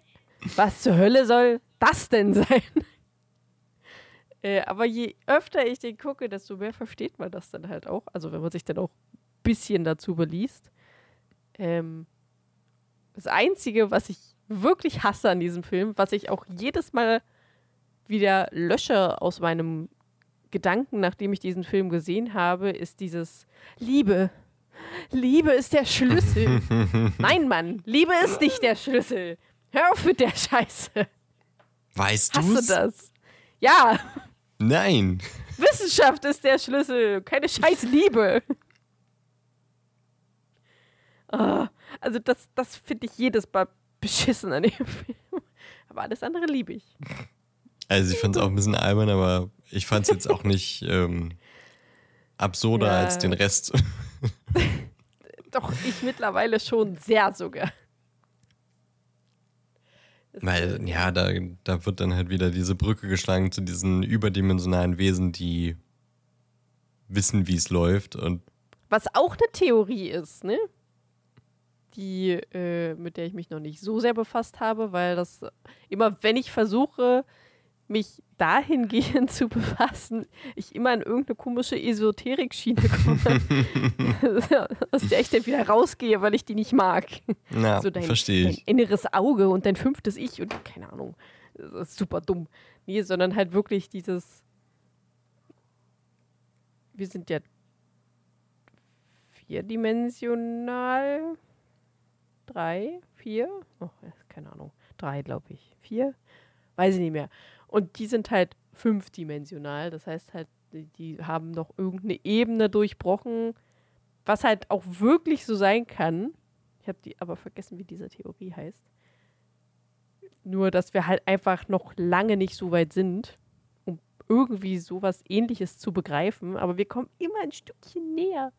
Was zur Hölle soll das denn sein? äh, aber je öfter ich den gucke, desto mehr versteht man das dann halt auch. Also wenn man sich dann auch ein bisschen dazu beliest. Ähm, das Einzige, was ich wirklich hasse an diesem Film, was ich auch jedes Mal wieder lösche aus meinem Gedanken, nachdem ich diesen Film gesehen habe, ist dieses Liebe. Liebe ist der Schlüssel. Nein, Mann, Liebe ist nicht der Schlüssel. Hör auf mit der Scheiße. Weißt du das? Ja, Nein. Wissenschaft ist der Schlüssel, keine scheiß Liebe. Ah, also das, das finde ich jedes Mal beschissen an dem Film. Aber alles andere liebe ich. Also ich fand es auch ein bisschen albern, aber ich fand es jetzt auch nicht ähm, absurder Ja. als den Rest. Doch, ich mittlerweile schon sehr sogar. Weil, ja, da, da wird dann halt wieder diese Brücke geschlagen zu diesen überdimensionalen Wesen, die wissen, wie es läuft. Und Was auch eine Theorie ist, ne? Die, äh, mit der ich mich noch nicht so sehr befasst habe, weil das immer, wenn ich versuche, mich dahingehend zu befassen, ich immer in irgendeine komische Esoterik-Schiene komme, aus der ich dann wieder rausgehe, weil ich die nicht mag. na, so dein, verstehe dein ich. inneres Auge und dein fünftes Ich und keine Ahnung. Das ist super dumm. Nee, sondern halt wirklich dieses. Wir sind ja vierdimensional. Drei, vier? Oh, keine Ahnung. Drei, glaube ich. Vier? Weiß ich nicht mehr. Und die sind halt fünfdimensional. Das heißt halt, die, haben noch irgendeine Ebene durchbrochen, was halt auch wirklich so sein kann. Ich habe die aber vergessen, wie diese Theorie heißt. Nur, dass wir halt einfach noch lange nicht so weit sind, um irgendwie sowas ähnliches zu begreifen. Aber wir kommen immer ein Stückchen näher.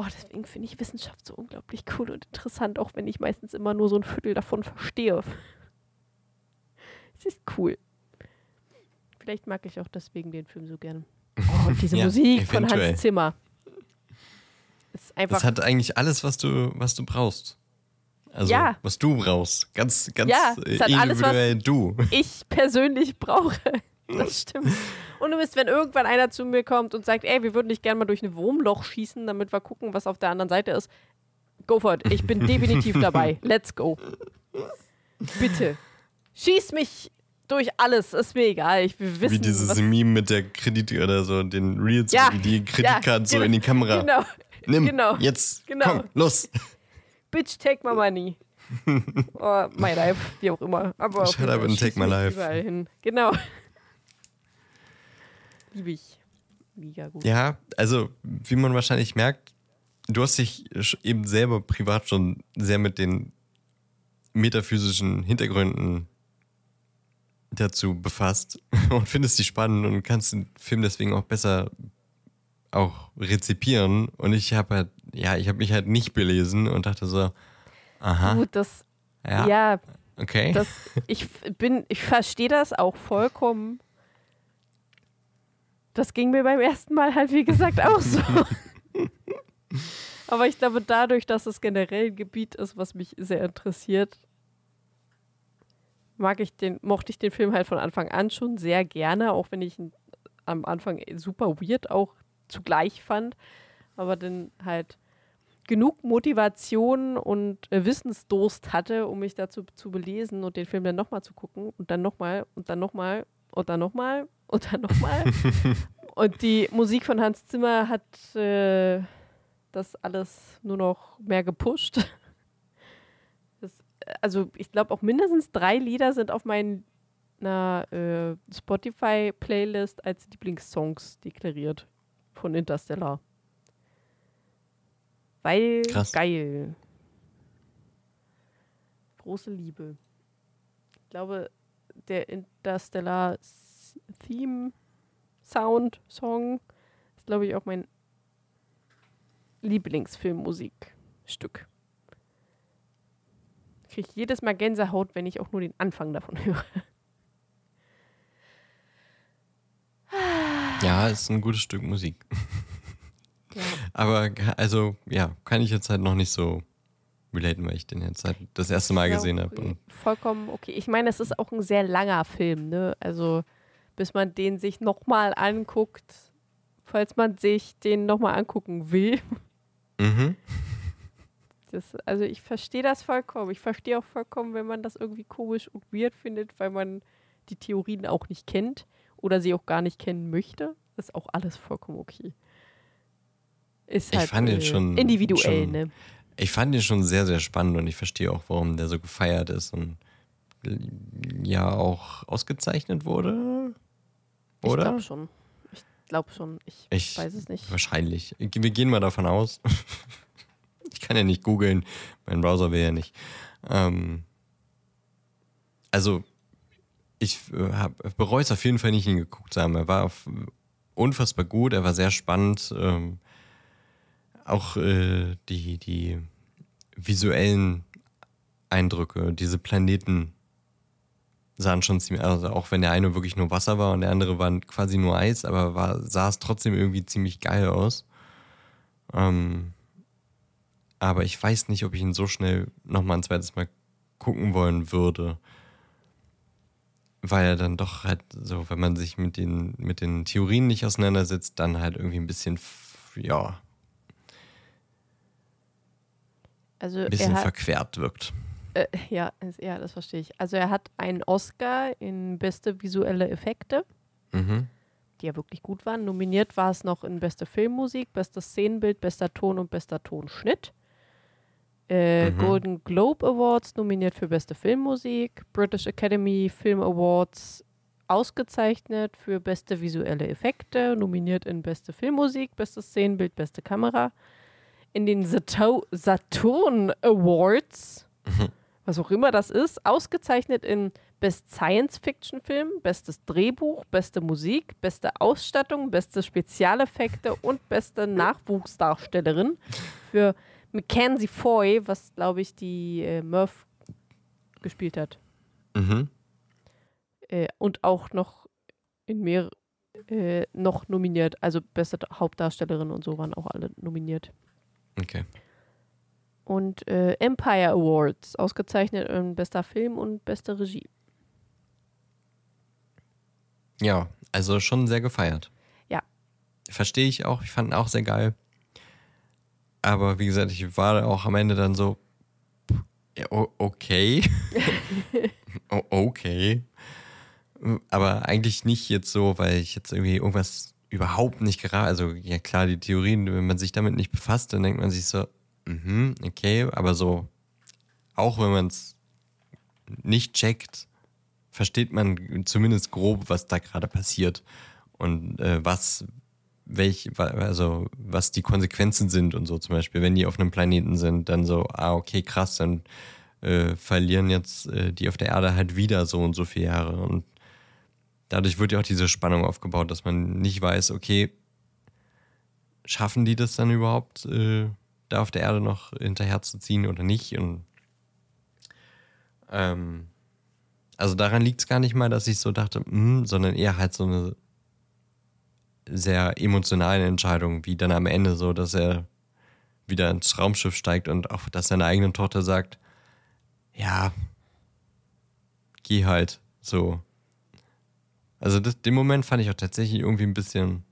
Oh, deswegen finde ich Wissenschaft so unglaublich cool und interessant, auch wenn ich meistens immer nur so ein Viertel davon verstehe. Es ist cool. Vielleicht mag ich auch deswegen den Film so gerne. Oh, diese Ja, Musik von eventuell. Hans Zimmer. Ist einfach Das hat eigentlich alles, was du, was du brauchst. Also, Ja. was du brauchst. Ganz, ganz Ja, äh, hat alles, was- individuell du. ich persönlich brauche. Das stimmt. Und du wisst, wenn irgendwann einer zu mir kommt und sagt, ey, wir würden dich gerne mal durch ein Wurmloch schießen, damit wir gucken, was auf der anderen Seite ist, go for it. Ich bin definitiv dabei. Let's go. Bitte. Schieß mich durch alles. Ist mir egal. Ich will wissen, Wie dieses. Meme mit der Kredit oder so, den Reels, Ja, wie die Kreditkarte so genau, in die Kamera. Genau. Nimm, genau, jetzt, genau. komm, los. Bitch, take my money. Or my life, wie auch immer. Aber Shut up and take my life. Überall hin. Genau. Liebe ich. Mega gut. Ja, also, wie man wahrscheinlich merkt, du hast dich eben selber privat schon sehr mit den metaphysischen Hintergründen dazu befasst und findest die spannend und kannst den Film deswegen auch besser auch rezipieren. Und ich habe halt, ja, ich habe mich halt nicht belesen und dachte so, aha, Gut, das, ja, ja, okay. das, ich bin, ich verstehe das auch vollkommen. Das ging mir beim ersten Mal halt, wie gesagt, auch so. Aber ich glaube, dadurch, dass es generell ein Gebiet ist, was mich sehr interessiert, mag ich den, mochte ich den Film halt von Anfang an schon sehr gerne, auch wenn ich ihn am Anfang super weird auch zugleich fand. Aber dann halt genug Motivation und äh, Wissensdurst hatte, um mich dazu zu belesen und den Film dann nochmal zu gucken und dann nochmal und dann nochmal und dann nochmal und dann nochmal. und die Musik von Hans Zimmer hat äh, das alles nur noch mehr gepusht. Das, äh, also ich glaube auch mindestens drei Lieder sind auf meiner äh, Spotify-Playlist als Lieblingssongs deklariert von Interstellar. Weil Krass. geil. Große Liebe. Ich glaube, der Interstellar Theme Sound Song ist glaube ich, auch mein Lieblingsfilmmusikstück. Kriege jedes Mal Gänsehaut, wenn ich auch nur den Anfang davon höre. Ja, ist ein gutes Stück Musik. Ja. Aber also, ja, kann ich jetzt halt noch nicht so relaten, weil ich den jetzt halt das erste Mal Ja, gesehen habe. Vollkommen okay. Ich meine, es ist auch ein sehr langer Film, ne? Also, bis man den sich nochmal anguckt, falls man sich den nochmal angucken will. mhm. Das, also, ich verstehe das vollkommen. Ich verstehe auch vollkommen, wenn man das irgendwie komisch und weird findet, weil man die Theorien auch nicht kennt oder sie auch gar nicht kennen möchte. Ist auch alles vollkommen okay. Ist Ich halt fand den äh, schon- individuell, schon- ne? Ich fand den schon sehr, sehr spannend und ich verstehe auch, warum der so gefeiert ist und ja auch ausgezeichnet wurde. Ich Oder? glaube schon. Ich glaube schon. Ich, Ich- weiß es nicht. Wahrscheinlich. Wir gehen mal davon aus. ich kann ja nicht googeln. Mein Browser will ja nicht. Ähm, also, ich äh, bereue es auf jeden Fall nicht hingeguckt zu haben. Er war unfassbar gut, er war sehr spannend. Ähm, auch äh, die, die visuellen Eindrücke, diese Planeten sahen schon ziemlich, also auch wenn der eine wirklich nur Wasser war und der andere war quasi nur Eis, aber war, sah es trotzdem irgendwie ziemlich geil aus. Ähm, aber ich weiß nicht, ob ich ihn so schnell nochmal ein zweites Mal gucken wollen würde. Weil er dann doch halt so, wenn man sich mit den, mit den Theorien nicht auseinandersetzt, dann halt irgendwie ein bisschen, ja, Also ein bisschen er hat, verquert wirkt. äh, ja, ja, das verstehe ich. Also er hat einen Oscar in beste visuelle Effekte, Mhm. die ja wirklich gut waren. Nominiert war es noch in beste Filmmusik, bestes Szenenbild, bester Ton und bester Tonschnitt. Äh, Mhm. Golden Globe Awards nominiert für beste Filmmusik, British Academy Film Awards ausgezeichnet für beste visuelle Effekte, nominiert in beste Filmmusik, bestes Szenenbild, beste Kamera. In den Saturn Awards, was auch immer das ist, ausgezeichnet in Best Science Fiction Film, bestes Drehbuch, beste Musik, beste Ausstattung, beste Spezialeffekte und beste Nachwuchsdarstellerin für Mackenzie Foy, was glaube ich die äh, Murph gespielt hat. Mhm. Äh, und auch noch in mehr äh, noch nominiert, also beste Hauptdarstellerin und so waren auch alle nominiert. Okay. Und äh, Empire Awards, ausgezeichnet in bester Film und beste Regie. Ja, also schon sehr gefeiert. Ja. Verstehe ich auch. Ich fand ihn auch sehr geil. Aber wie gesagt, ich war auch am Ende dann so, okay. Okay. Aber eigentlich nicht jetzt so, weil ich jetzt irgendwie irgendwas überhaupt nicht gerade, also ja klar, die Theorien, wenn man sich damit nicht befasst, dann denkt man sich so, mhm, okay, aber so, auch wenn man es nicht checkt, versteht man zumindest grob, was da gerade passiert und äh, was welch, also was die Konsequenzen sind und so zum Beispiel, wenn die auf einem Planeten sind, dann so, ah, okay, krass, dann äh, verlieren jetzt äh, die auf der Erde halt wieder so und so viele Jahre und dadurch wird ja auch diese Spannung aufgebaut, dass man nicht weiß, okay, schaffen die das dann überhaupt, äh, da auf der Erde noch hinterherzuziehen oder nicht und ähm, also daran liegt es gar nicht mal, dass ich so dachte, hm, sondern eher halt so eine sehr emotionale Entscheidung, wie dann am Ende so, dass er wieder ins Raumschiff steigt und auch, dass seine eigene Tochter sagt, ja, geh halt so. Also das, den Moment fand ich auch tatsächlich irgendwie ein bisschen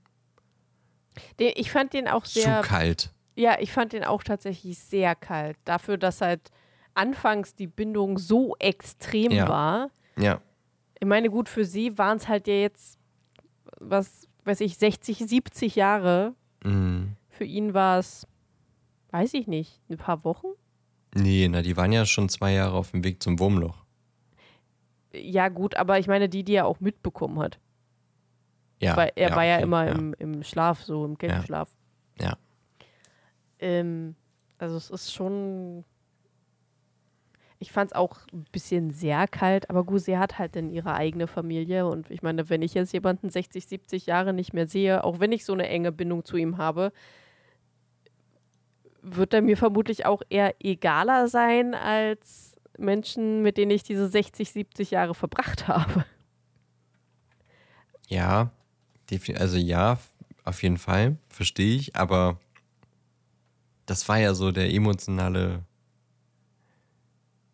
Den, ich fand den auch zu sehr. kalt. Ja, ich fand den auch tatsächlich sehr kalt. Dafür, dass halt anfangs die Bindung so extrem Ja. war. Ja, Ich meine, gut, für sie waren es halt ja jetzt, was weiß ich, 60, 70 Jahre. mm. Für ihn war es, weiß ich nicht, ein paar Wochen? nee, na, die waren ja schon zwei Jahre auf dem Weg zum Wurmloch. Ja, gut, aber ich meine, die, die er auch mitbekommen hat. Ja, Weil er war ja okay, immer ja. Im, im Schlaf, so im Kämpfschlaf. Ja. Ähm, also es ist schon. Ich fand es auch ein bisschen sehr kalt, aber gut, sie hat halt dann ihre eigene Familie. Und ich meine, wenn ich jetzt jemanden 60, 70 Jahre nicht mehr sehe, auch wenn ich so eine enge Bindung zu ihm habe, wird er mir vermutlich auch eher egaler sein als Menschen, mit denen ich diese 60, 70 Jahre verbracht habe. Ja, also ja, auf jeden Fall, verstehe ich, aber das war ja so der emotionale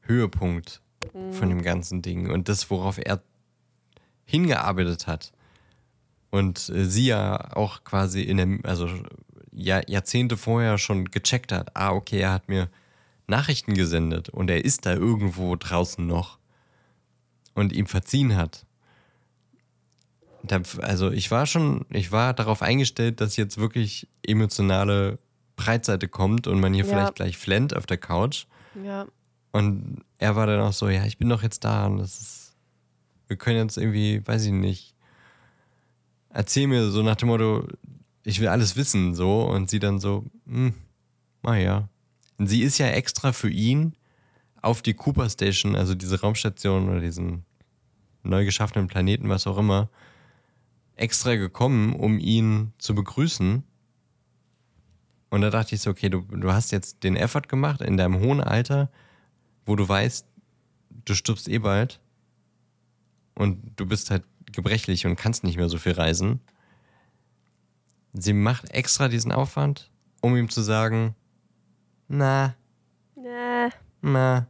Höhepunkt mhm. von dem ganzen Ding und das, worauf er hingearbeitet hat. Und äh, sie ja auch quasi in der, also Jahr, Jahrzehnte vorher schon gecheckt hat, ah, okay, er hat mir Nachrichten gesendet und er ist da irgendwo draußen noch und ihm verziehen hat. Da, also ich war schon, ich war darauf eingestellt, dass jetzt wirklich emotionale Breitseite kommt und man hier ja. vielleicht gleich flennt auf der Couch. Ja. Und er war dann auch so, ja, ich bin doch jetzt da und das ist, wir können jetzt irgendwie, weiß ich nicht, erzähl mir so nach dem Motto, ich will alles wissen, so. Und sie dann so, hm, naja. Sie ist ja extra für ihn auf die Cooper Station, also diese Raumstation oder diesen neu geschaffenen Planeten, was auch immer, extra gekommen, um ihn zu begrüßen. Und da dachte ich so, okay, du, du hast jetzt den Effort gemacht in deinem hohen Alter, wo du weißt, du stirbst eh bald und du bist halt gebrechlich und kannst nicht mehr so viel reisen. Sie macht extra diesen Aufwand, um ihm zu sagen, na, na, na,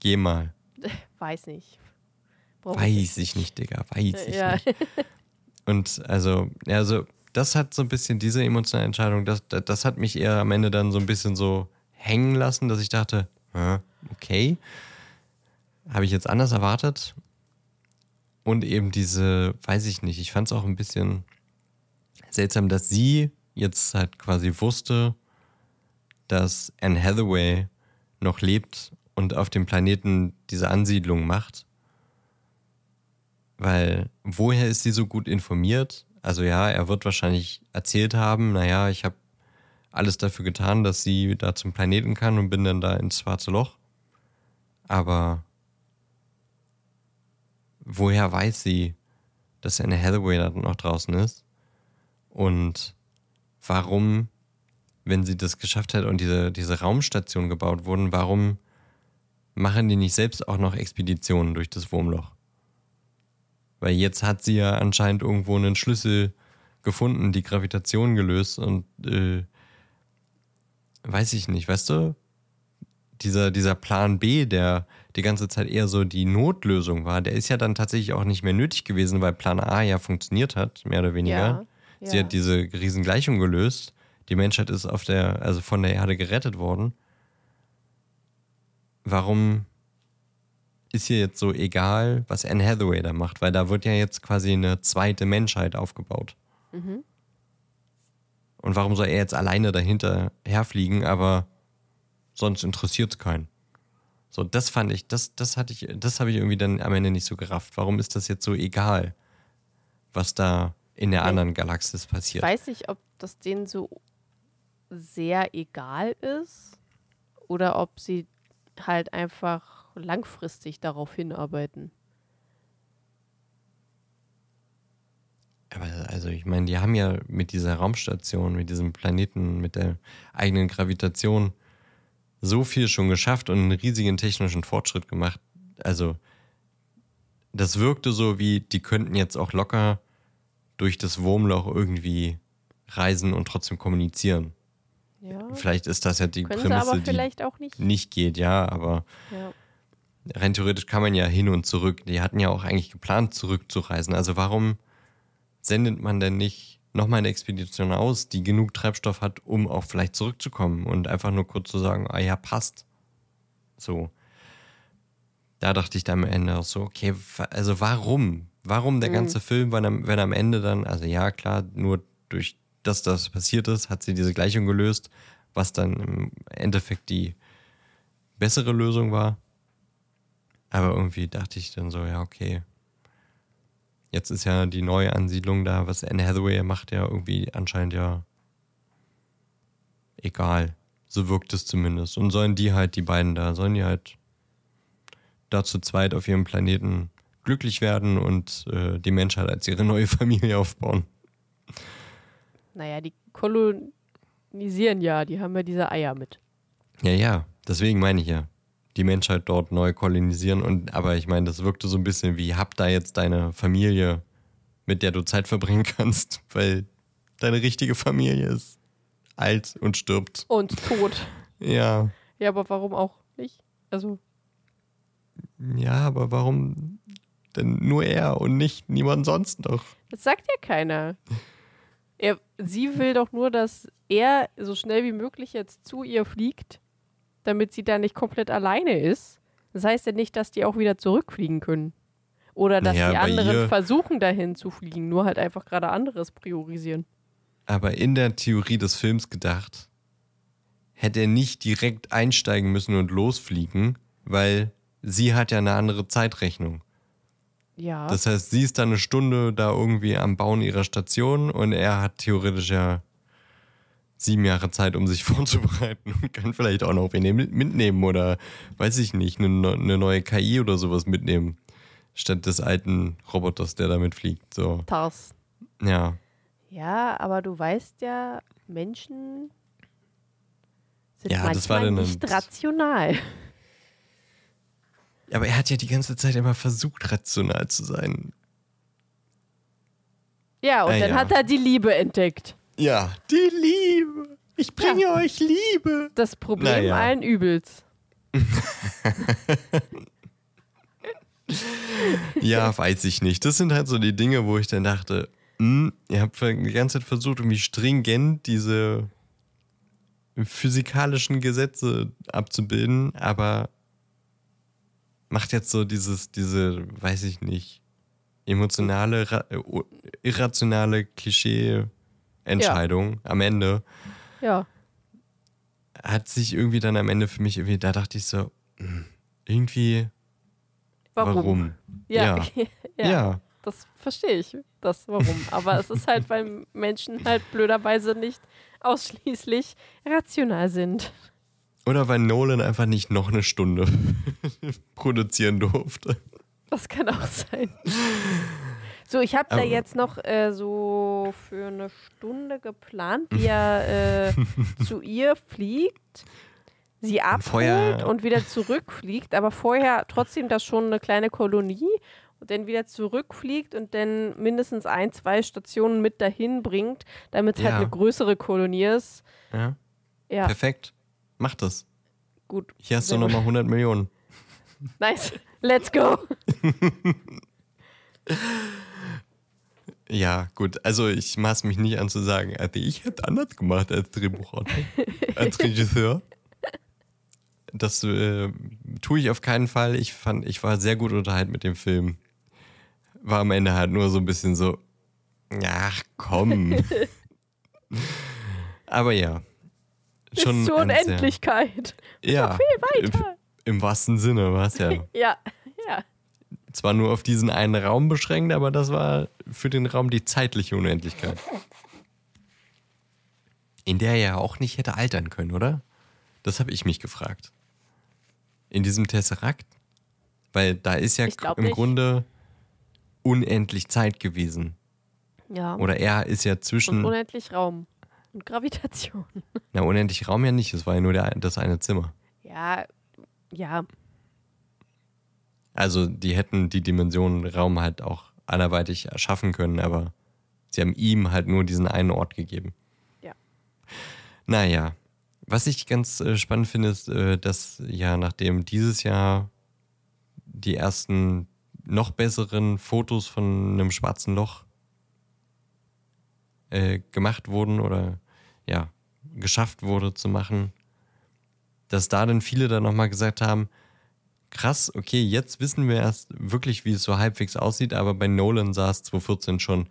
geh mal. Weiß nicht. Brauch weiß ich nicht, Digga, weiß ich ja. nicht. Und also, also, das hat so ein bisschen diese emotionale Entscheidung, das, das hat mich eher am Ende dann so ein bisschen so hängen lassen, dass ich dachte, okay, habe ich jetzt anders erwartet. Und eben diese, weiß ich nicht, ich fand es auch ein bisschen seltsam, dass sie jetzt halt quasi wusste, dass Anne Hathaway noch lebt und auf dem Planeten diese Ansiedlung macht. Weil woher ist sie so gut informiert? Also ja, er wird wahrscheinlich erzählt haben, naja, ich habe alles dafür getan, dass sie da zum Planeten kann und bin dann da ins schwarze Loch. Aber woher weiß sie, dass Anne Hathaway da noch draußen ist? Und warum, wenn sie das geschafft hat und diese, diese Raumstation gebaut wurden, warum machen die nicht selbst auch noch Expeditionen durch das Wurmloch? Weil jetzt hat sie ja anscheinend irgendwo einen Schlüssel gefunden, die Gravitation gelöst und äh, weiß ich nicht, weißt du? Dieser, dieser Plan B, der die ganze Zeit eher so die Notlösung war, der ist ja dann tatsächlich auch nicht mehr nötig gewesen, weil Plan A ja funktioniert hat, mehr oder weniger. Ja. Sie hat diese Riesengleichung gelöst. Die Menschheit ist auf der, also von der Erde gerettet worden. Warum ist hier jetzt so egal, was Anne Hathaway da macht? Weil da wird ja jetzt quasi eine zweite Menschheit aufgebaut. Mhm. Und warum soll er jetzt alleine dahinter herfliegen, aber sonst interessiert es keinen? So, das fand ich, das, das hatte ich, das habe ich irgendwie dann am Ende nicht so gerafft. Warum ist das jetzt so egal, was da in der anderen Galaxis passiert. Ich weiß nicht, ob das denen so sehr egal ist oder ob sie halt einfach langfristig darauf hinarbeiten. Aber also ich meine, die haben ja mit dieser Raumstation, mit diesem Planeten, mit der eigenen Gravitation so viel schon geschafft und einen riesigen technischen Fortschritt gemacht. Also das wirkte so wie, die könnten jetzt auch locker durch das Wurmloch irgendwie reisen und trotzdem kommunizieren. Ja. Vielleicht ist das ja die Können Prämisse, die nicht. nicht. geht, ja, aber ja. rein theoretisch kann man ja hin und zurück. Die hatten ja auch eigentlich geplant, zurückzureisen. Also warum sendet man denn nicht nochmal eine Expedition aus, die genug Treibstoff hat, um auch vielleicht zurückzukommen und einfach nur kurz zu sagen, ah ja, passt. So. Da dachte ich dann am Ende auch so, okay, also warum? Warum der mhm. ganze Film, wenn am, wenn am Ende dann, also ja, klar, nur durch das, das passiert ist, hat sie diese Gleichung gelöst, was dann im Endeffekt die bessere Lösung war. Aber irgendwie dachte ich dann so, ja, okay. Jetzt ist ja die neue Ansiedlung da, was Anne Hathaway macht, ja irgendwie anscheinend ja egal. So wirkt es zumindest. Und sollen die halt, die beiden da, sollen die halt da zu zweit auf ihrem Planeten glücklich werden und äh, die Menschheit als ihre neue Familie aufbauen. Naja, die kolonisieren ja, die haben ja diese Eier mit. Ja, ja, deswegen meine ich ja. Die Menschheit dort neu kolonisieren und aber ich meine, das wirkte so ein bisschen wie, hab da jetzt deine Familie, mit der du Zeit verbringen kannst, weil deine richtige Familie ist alt und stirbt. Und tot. Ja. Ja, aber warum auch nicht? Also. Ja, aber warum denn nur er und nicht niemand sonst noch? Das sagt ja keiner. Er, sie will doch nur, dass er so schnell wie möglich jetzt zu ihr fliegt, damit sie da nicht komplett alleine ist. Das heißt ja nicht, dass die auch wieder zurückfliegen können. Oder dass Naja, die anderen versuchen, dahin zu fliegen, nur halt einfach gerade anderes priorisieren. Aber in der Theorie des Films gedacht, hätte er nicht direkt einsteigen müssen und losfliegen, weil sie hat ja eine andere Zeitrechnung. Ja. Das heißt, sie ist dann eine Stunde da irgendwie am Bauen ihrer Station und er hat theoretisch ja sieben Jahre Zeit, um sich vorzubereiten und kann vielleicht auch noch wen mit- mitnehmen oder weiß ich nicht, eine, eine neue KI oder sowas mitnehmen. Statt des alten Roboters, der damit fliegt. So, Tars. ja. Ja, aber du weißt ja, Menschen sind Ja, manchmal nicht rational. Aber er hat ja die ganze Zeit immer versucht, rational zu sein. Ja, und Ah, dann ja. hat er die Liebe entdeckt. Ja, die Liebe. Ich bringe euch Liebe. Das Problem Naja. allen Übels. Ja, weiß ich nicht. Das sind halt so die Dinge, wo ich dann dachte, hm, ihr habt die ganze Zeit versucht, irgendwie stringent diese physikalischen Gesetze abzubilden, aber macht jetzt so dieses, diese, weiß ich nicht, emotionale, äh, irrationale Klischee-Entscheidung am Ende. Ja. hat sich irgendwie dann am Ende für mich irgendwie, da dachte ich so, hm, irgendwie, Warum? warum? Ja. Ja. ja. Ja. Das verstehe ich, das warum. Aber es ist halt, weil Menschen halt blöderweise nicht ausschließlich rational sind. Oder weil Nolan einfach nicht noch eine Stunde produzieren durfte. Das kann auch sein. So, ich habe da jetzt noch äh, so für eine Stunde geplant, wie er äh, zu ihr fliegt, sie abholt und wieder zurückfliegt, aber vorher trotzdem da schon eine kleine Kolonie und dann wieder zurückfliegt und dann mindestens ein, zwei Stationen mit dahin bringt, damit es halt Ja. eine größere Kolonie ist. Ja, Ja, perfekt. Mach das. gut. Hier hast du nochmal 100 Millionen. Nice. Let's go. Ja, gut. Also ich maß mich nicht an zu sagen, also ich hätte anders gemacht als Drehbuchautor, als Regisseur. Das äh, tue ich auf keinen Fall. Ich fand, ich war sehr gut unterhalten mit dem Film. War am Ende halt nur so ein bisschen so, ach komm. Aber ja. Schon Bis zur Unendlichkeit. Ja, Viel im, weiter. im wahrsten Sinne war es ja. Ja, ja. Zwar nur auf diesen einen Raum beschränkt, aber das war für den Raum die zeitliche Unendlichkeit. In der er ja auch nicht hätte altern können, oder? Das habe ich mich gefragt. In diesem Tesseract? Weil da ist ja im nicht. Grunde unendlich Zeit gewesen. Ja. Oder er ist ja Und zwischen. unendlich Raum. Und Gravitation. Na, unendlich Raum ja nicht. Es war ja nur der, das eine Zimmer. Ja, ja. Also die hätten die Dimension Raum halt auch anderweitig erschaffen können, aber sie haben ihm halt nur diesen einen Ort gegeben. Ja. Naja, was ich ganz äh, spannend finde, ist, äh, dass ja nachdem dieses Jahr die ersten noch besseren Fotos von einem schwarzen Loch äh, gemacht wurden oder ja, geschafft wurde zu machen, dass da dann viele dann nochmal gesagt haben, krass, okay, jetzt wissen wir erst wirklich, wie es so halbwegs aussieht, aber bei Nolan sah es 2014 schon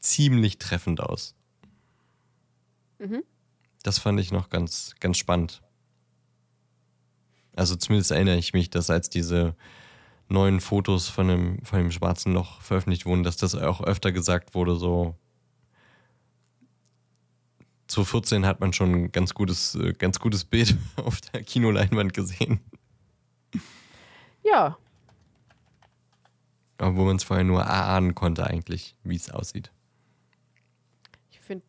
ziemlich treffend aus. Das fand ich noch ganz, ganz spannend. Also zumindest erinnere ich mich, dass als diese neuen Fotos von dem, von dem schwarzen Loch veröffentlicht wurden, dass das auch öfter gesagt wurde, so 2014 hat man schon ein ganz gutes, äh, ganz gutes Bild auf der Kinoleinwand gesehen. Ja, Aber wo man es vorher nur erahnen konnte eigentlich, wie es aussieht. ich finde,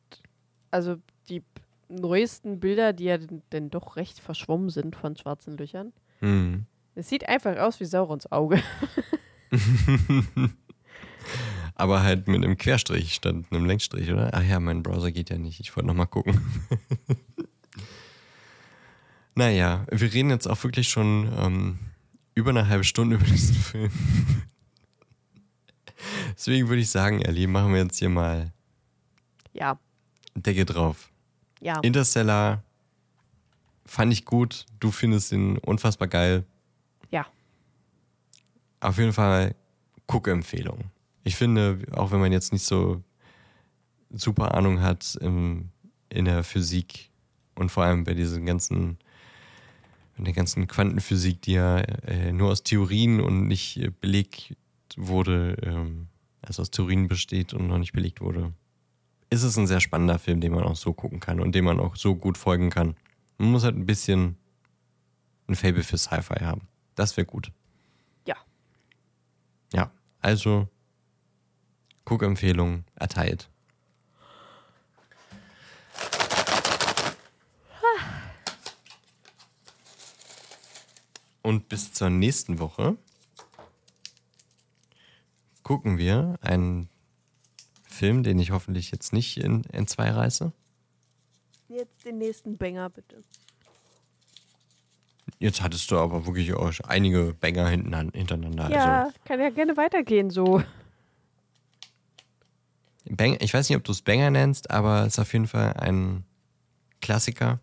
also die neuesten Bilder, die ja denn, denn doch recht verschwommen sind von schwarzen Löchern. Mhm. Es sieht einfach aus wie Saurons Auge. Aber halt mit einem Querstrich statt einem Längsstrich, oder? Ach ja, mein Browser geht ja nicht. Ich wollte nochmal gucken. naja, wir reden jetzt auch wirklich schon ähm, über eine halbe Stunde über diesen Film. Deswegen würde ich sagen, Ellie, machen wir jetzt hier mal Ja, Decke drauf. ja. Interstellar fand ich gut. Du findest ihn unfassbar geil. Ja. Auf jeden Fall Guckempfehlung. Ich finde, auch wenn man jetzt nicht so super Ahnung hat im, in der Physik und vor allem bei diesen ganzen, in der ganzen Quantenphysik, die ja äh, nur aus Theorien und nicht äh, belegt wurde, ähm, also aus Theorien besteht und noch nicht belegt wurde, ist es ein sehr spannender Film, den man auch so gucken kann und dem man auch so gut folgen kann. Man muss halt ein bisschen ein Fable für Sci-Fi haben. Das wäre gut. Ja. Ja, also Guckempfehlung erteilt. Und bis zur nächsten Woche gucken wir einen Film, den ich hoffentlich jetzt nicht in, in zwei reiße. Jetzt den nächsten Banger, bitte. Jetzt hattest du aber wirklich auch einige Banger hintereinander. Ja, Also, kann ja gerne weitergehen so. Bang, ich weiß nicht, ob du es Banger nennst, aber es ist auf jeden Fall ein Klassiker,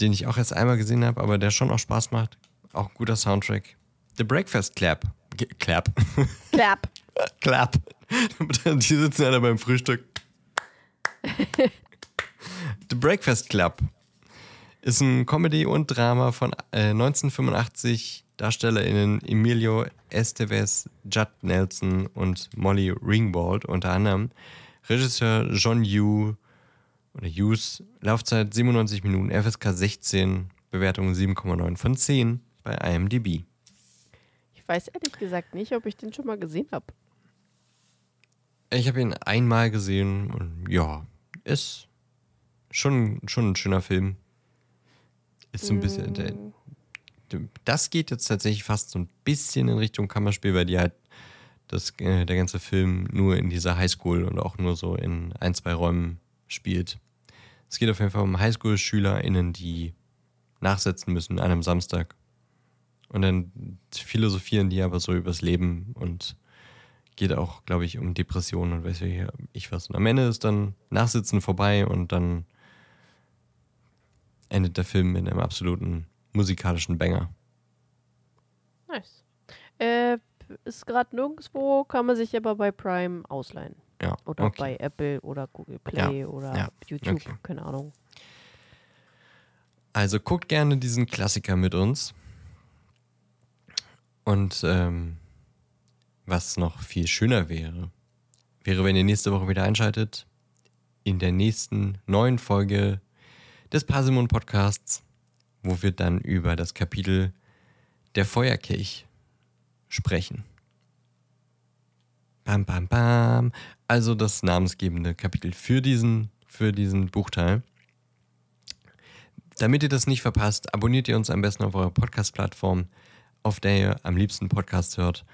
den ich auch erst einmal gesehen habe, aber der schon auch Spaß macht. Auch ein guter Soundtrack. The Breakfast Clap. G Clap. Clap. Clap. Die sitzen alle beim Frühstück. The Breakfast Club ist ein Comedy und Drama von äh, 1985 DarstellerInnen Emilio Estevez, Judd Nelson und Molly Ringwald unter anderem. Regisseur John Yu oder Hughes, Laufzeit 97 Minuten, FSK 16, Bewertung 7,9 von 10 bei IMDb. Ich weiß ehrlich gesagt nicht, ob ich den schon mal gesehen habe. Ich habe ihn einmal gesehen und ja, ist schon, schon ein schöner Film. Ist so ein bisschen. Der, das geht jetzt tatsächlich fast so ein bisschen in Richtung Kammerspiel, weil die halt das, äh, der ganze Film nur in dieser Highschool und auch nur so in ein, zwei Räumen spielt. Es geht auf jeden Fall um Highschool-SchülerInnen, die nachsetzen müssen an einem Samstag. Und dann philosophieren die aber so übers Leben und geht auch, glaube ich, um Depressionen und weiß ich was. Und am Ende ist dann Nachsitzen vorbei und dann endet der Film mit einem absoluten musikalischen Banger. Nice. Äh, ist gerade nirgendwo, kann man sich aber bei Prime ausleihen. Ja, Oder okay. bei Apple oder Google Play oder ja, YouTube, okay. keine Ahnung. Also guckt gerne diesen Klassiker mit uns. Und ähm, was noch viel schöner wäre, wäre, wenn ihr nächste Woche wieder einschaltet in der nächsten neuen Folge des Parsimon Podcasts, wo wir dann über das Kapitel der Feuerkelch sprechen. Bam, bam, bam. Also das namensgebende Kapitel für diesen, für diesen Buchteil. Damit ihr das nicht verpasst, abonniert ihr uns am besten auf eurer Podcast-Plattform, auf der ihr am liebsten Podcasts hört.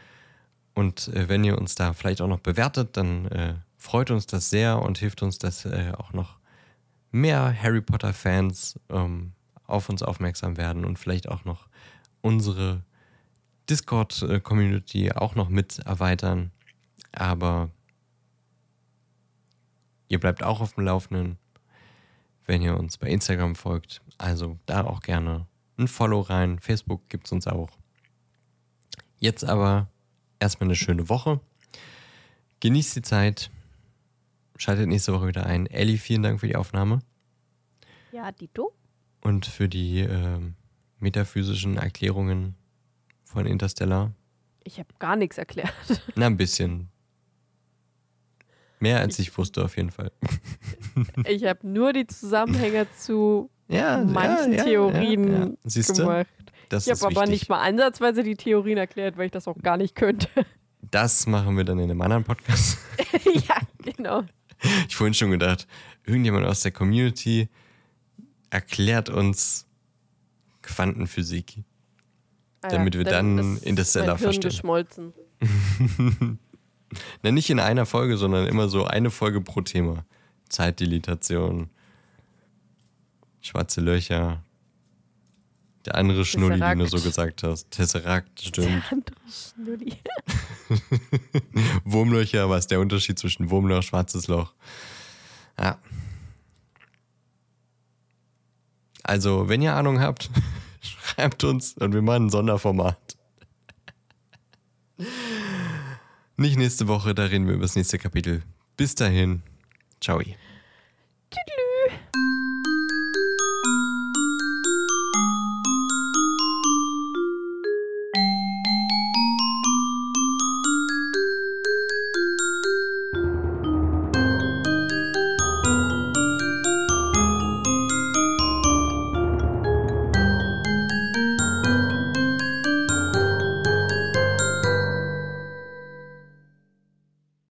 Und äh, wenn ihr uns da vielleicht auch noch bewertet, dann äh, freut uns das sehr und hilft uns, dass äh, auch noch mehr Harry Potter-Fans ähm, auf uns aufmerksam werden und vielleicht auch noch unsere Discord-Community auch noch mit erweitern. Aber ihr bleibt auch auf dem Laufenden, wenn ihr uns bei Instagram folgt. Also da auch gerne ein Follow rein. Facebook gibt es uns auch. Jetzt aber erstmal eine schöne Woche. Genießt die Zeit. Schaltet nächste Woche wieder ein. Ellie, vielen Dank für die Aufnahme Ja, Dito? Und für die ähm, metaphysischen Erklärungen von Interstellar. Ich habe gar nichts erklärt. Na, ein bisschen. Mehr als ich wusste, auf jeden Fall. Ich habe nur die Zusammenhänge zu Ja, manchen Theorien Siehst du? gemacht. Das Ich habe aber wichtig. nicht mal ansatzweise die Theorien erklärt, weil ich das auch gar nicht könnte. Das machen wir dann in einem anderen Podcast. ja, genau. Ich vorhin schon gedacht, irgendjemand aus der Community erklärt uns Quantenphysik. Ah Damit wir dann Interstellar verstehen. geschmolzen. Na, nicht in einer Folge, sondern immer so eine Folge pro Thema. Zeitdilatation, schwarze Löcher, der andere Schnulli, den du so Tesseract. gesagt hast. Tesseract, stimmt. Andere Schnulli. Wurmlöcher, was ist der Unterschied zwischen Wurmloch, schwarzes Loch? Ja. Also, wenn ihr Ahnung habt, schreibt uns und wir machen ein Sonderformat. Nicht nächste Woche, da reden wir über das nächste Kapitel. Bis dahin, ciao. Tüdelü.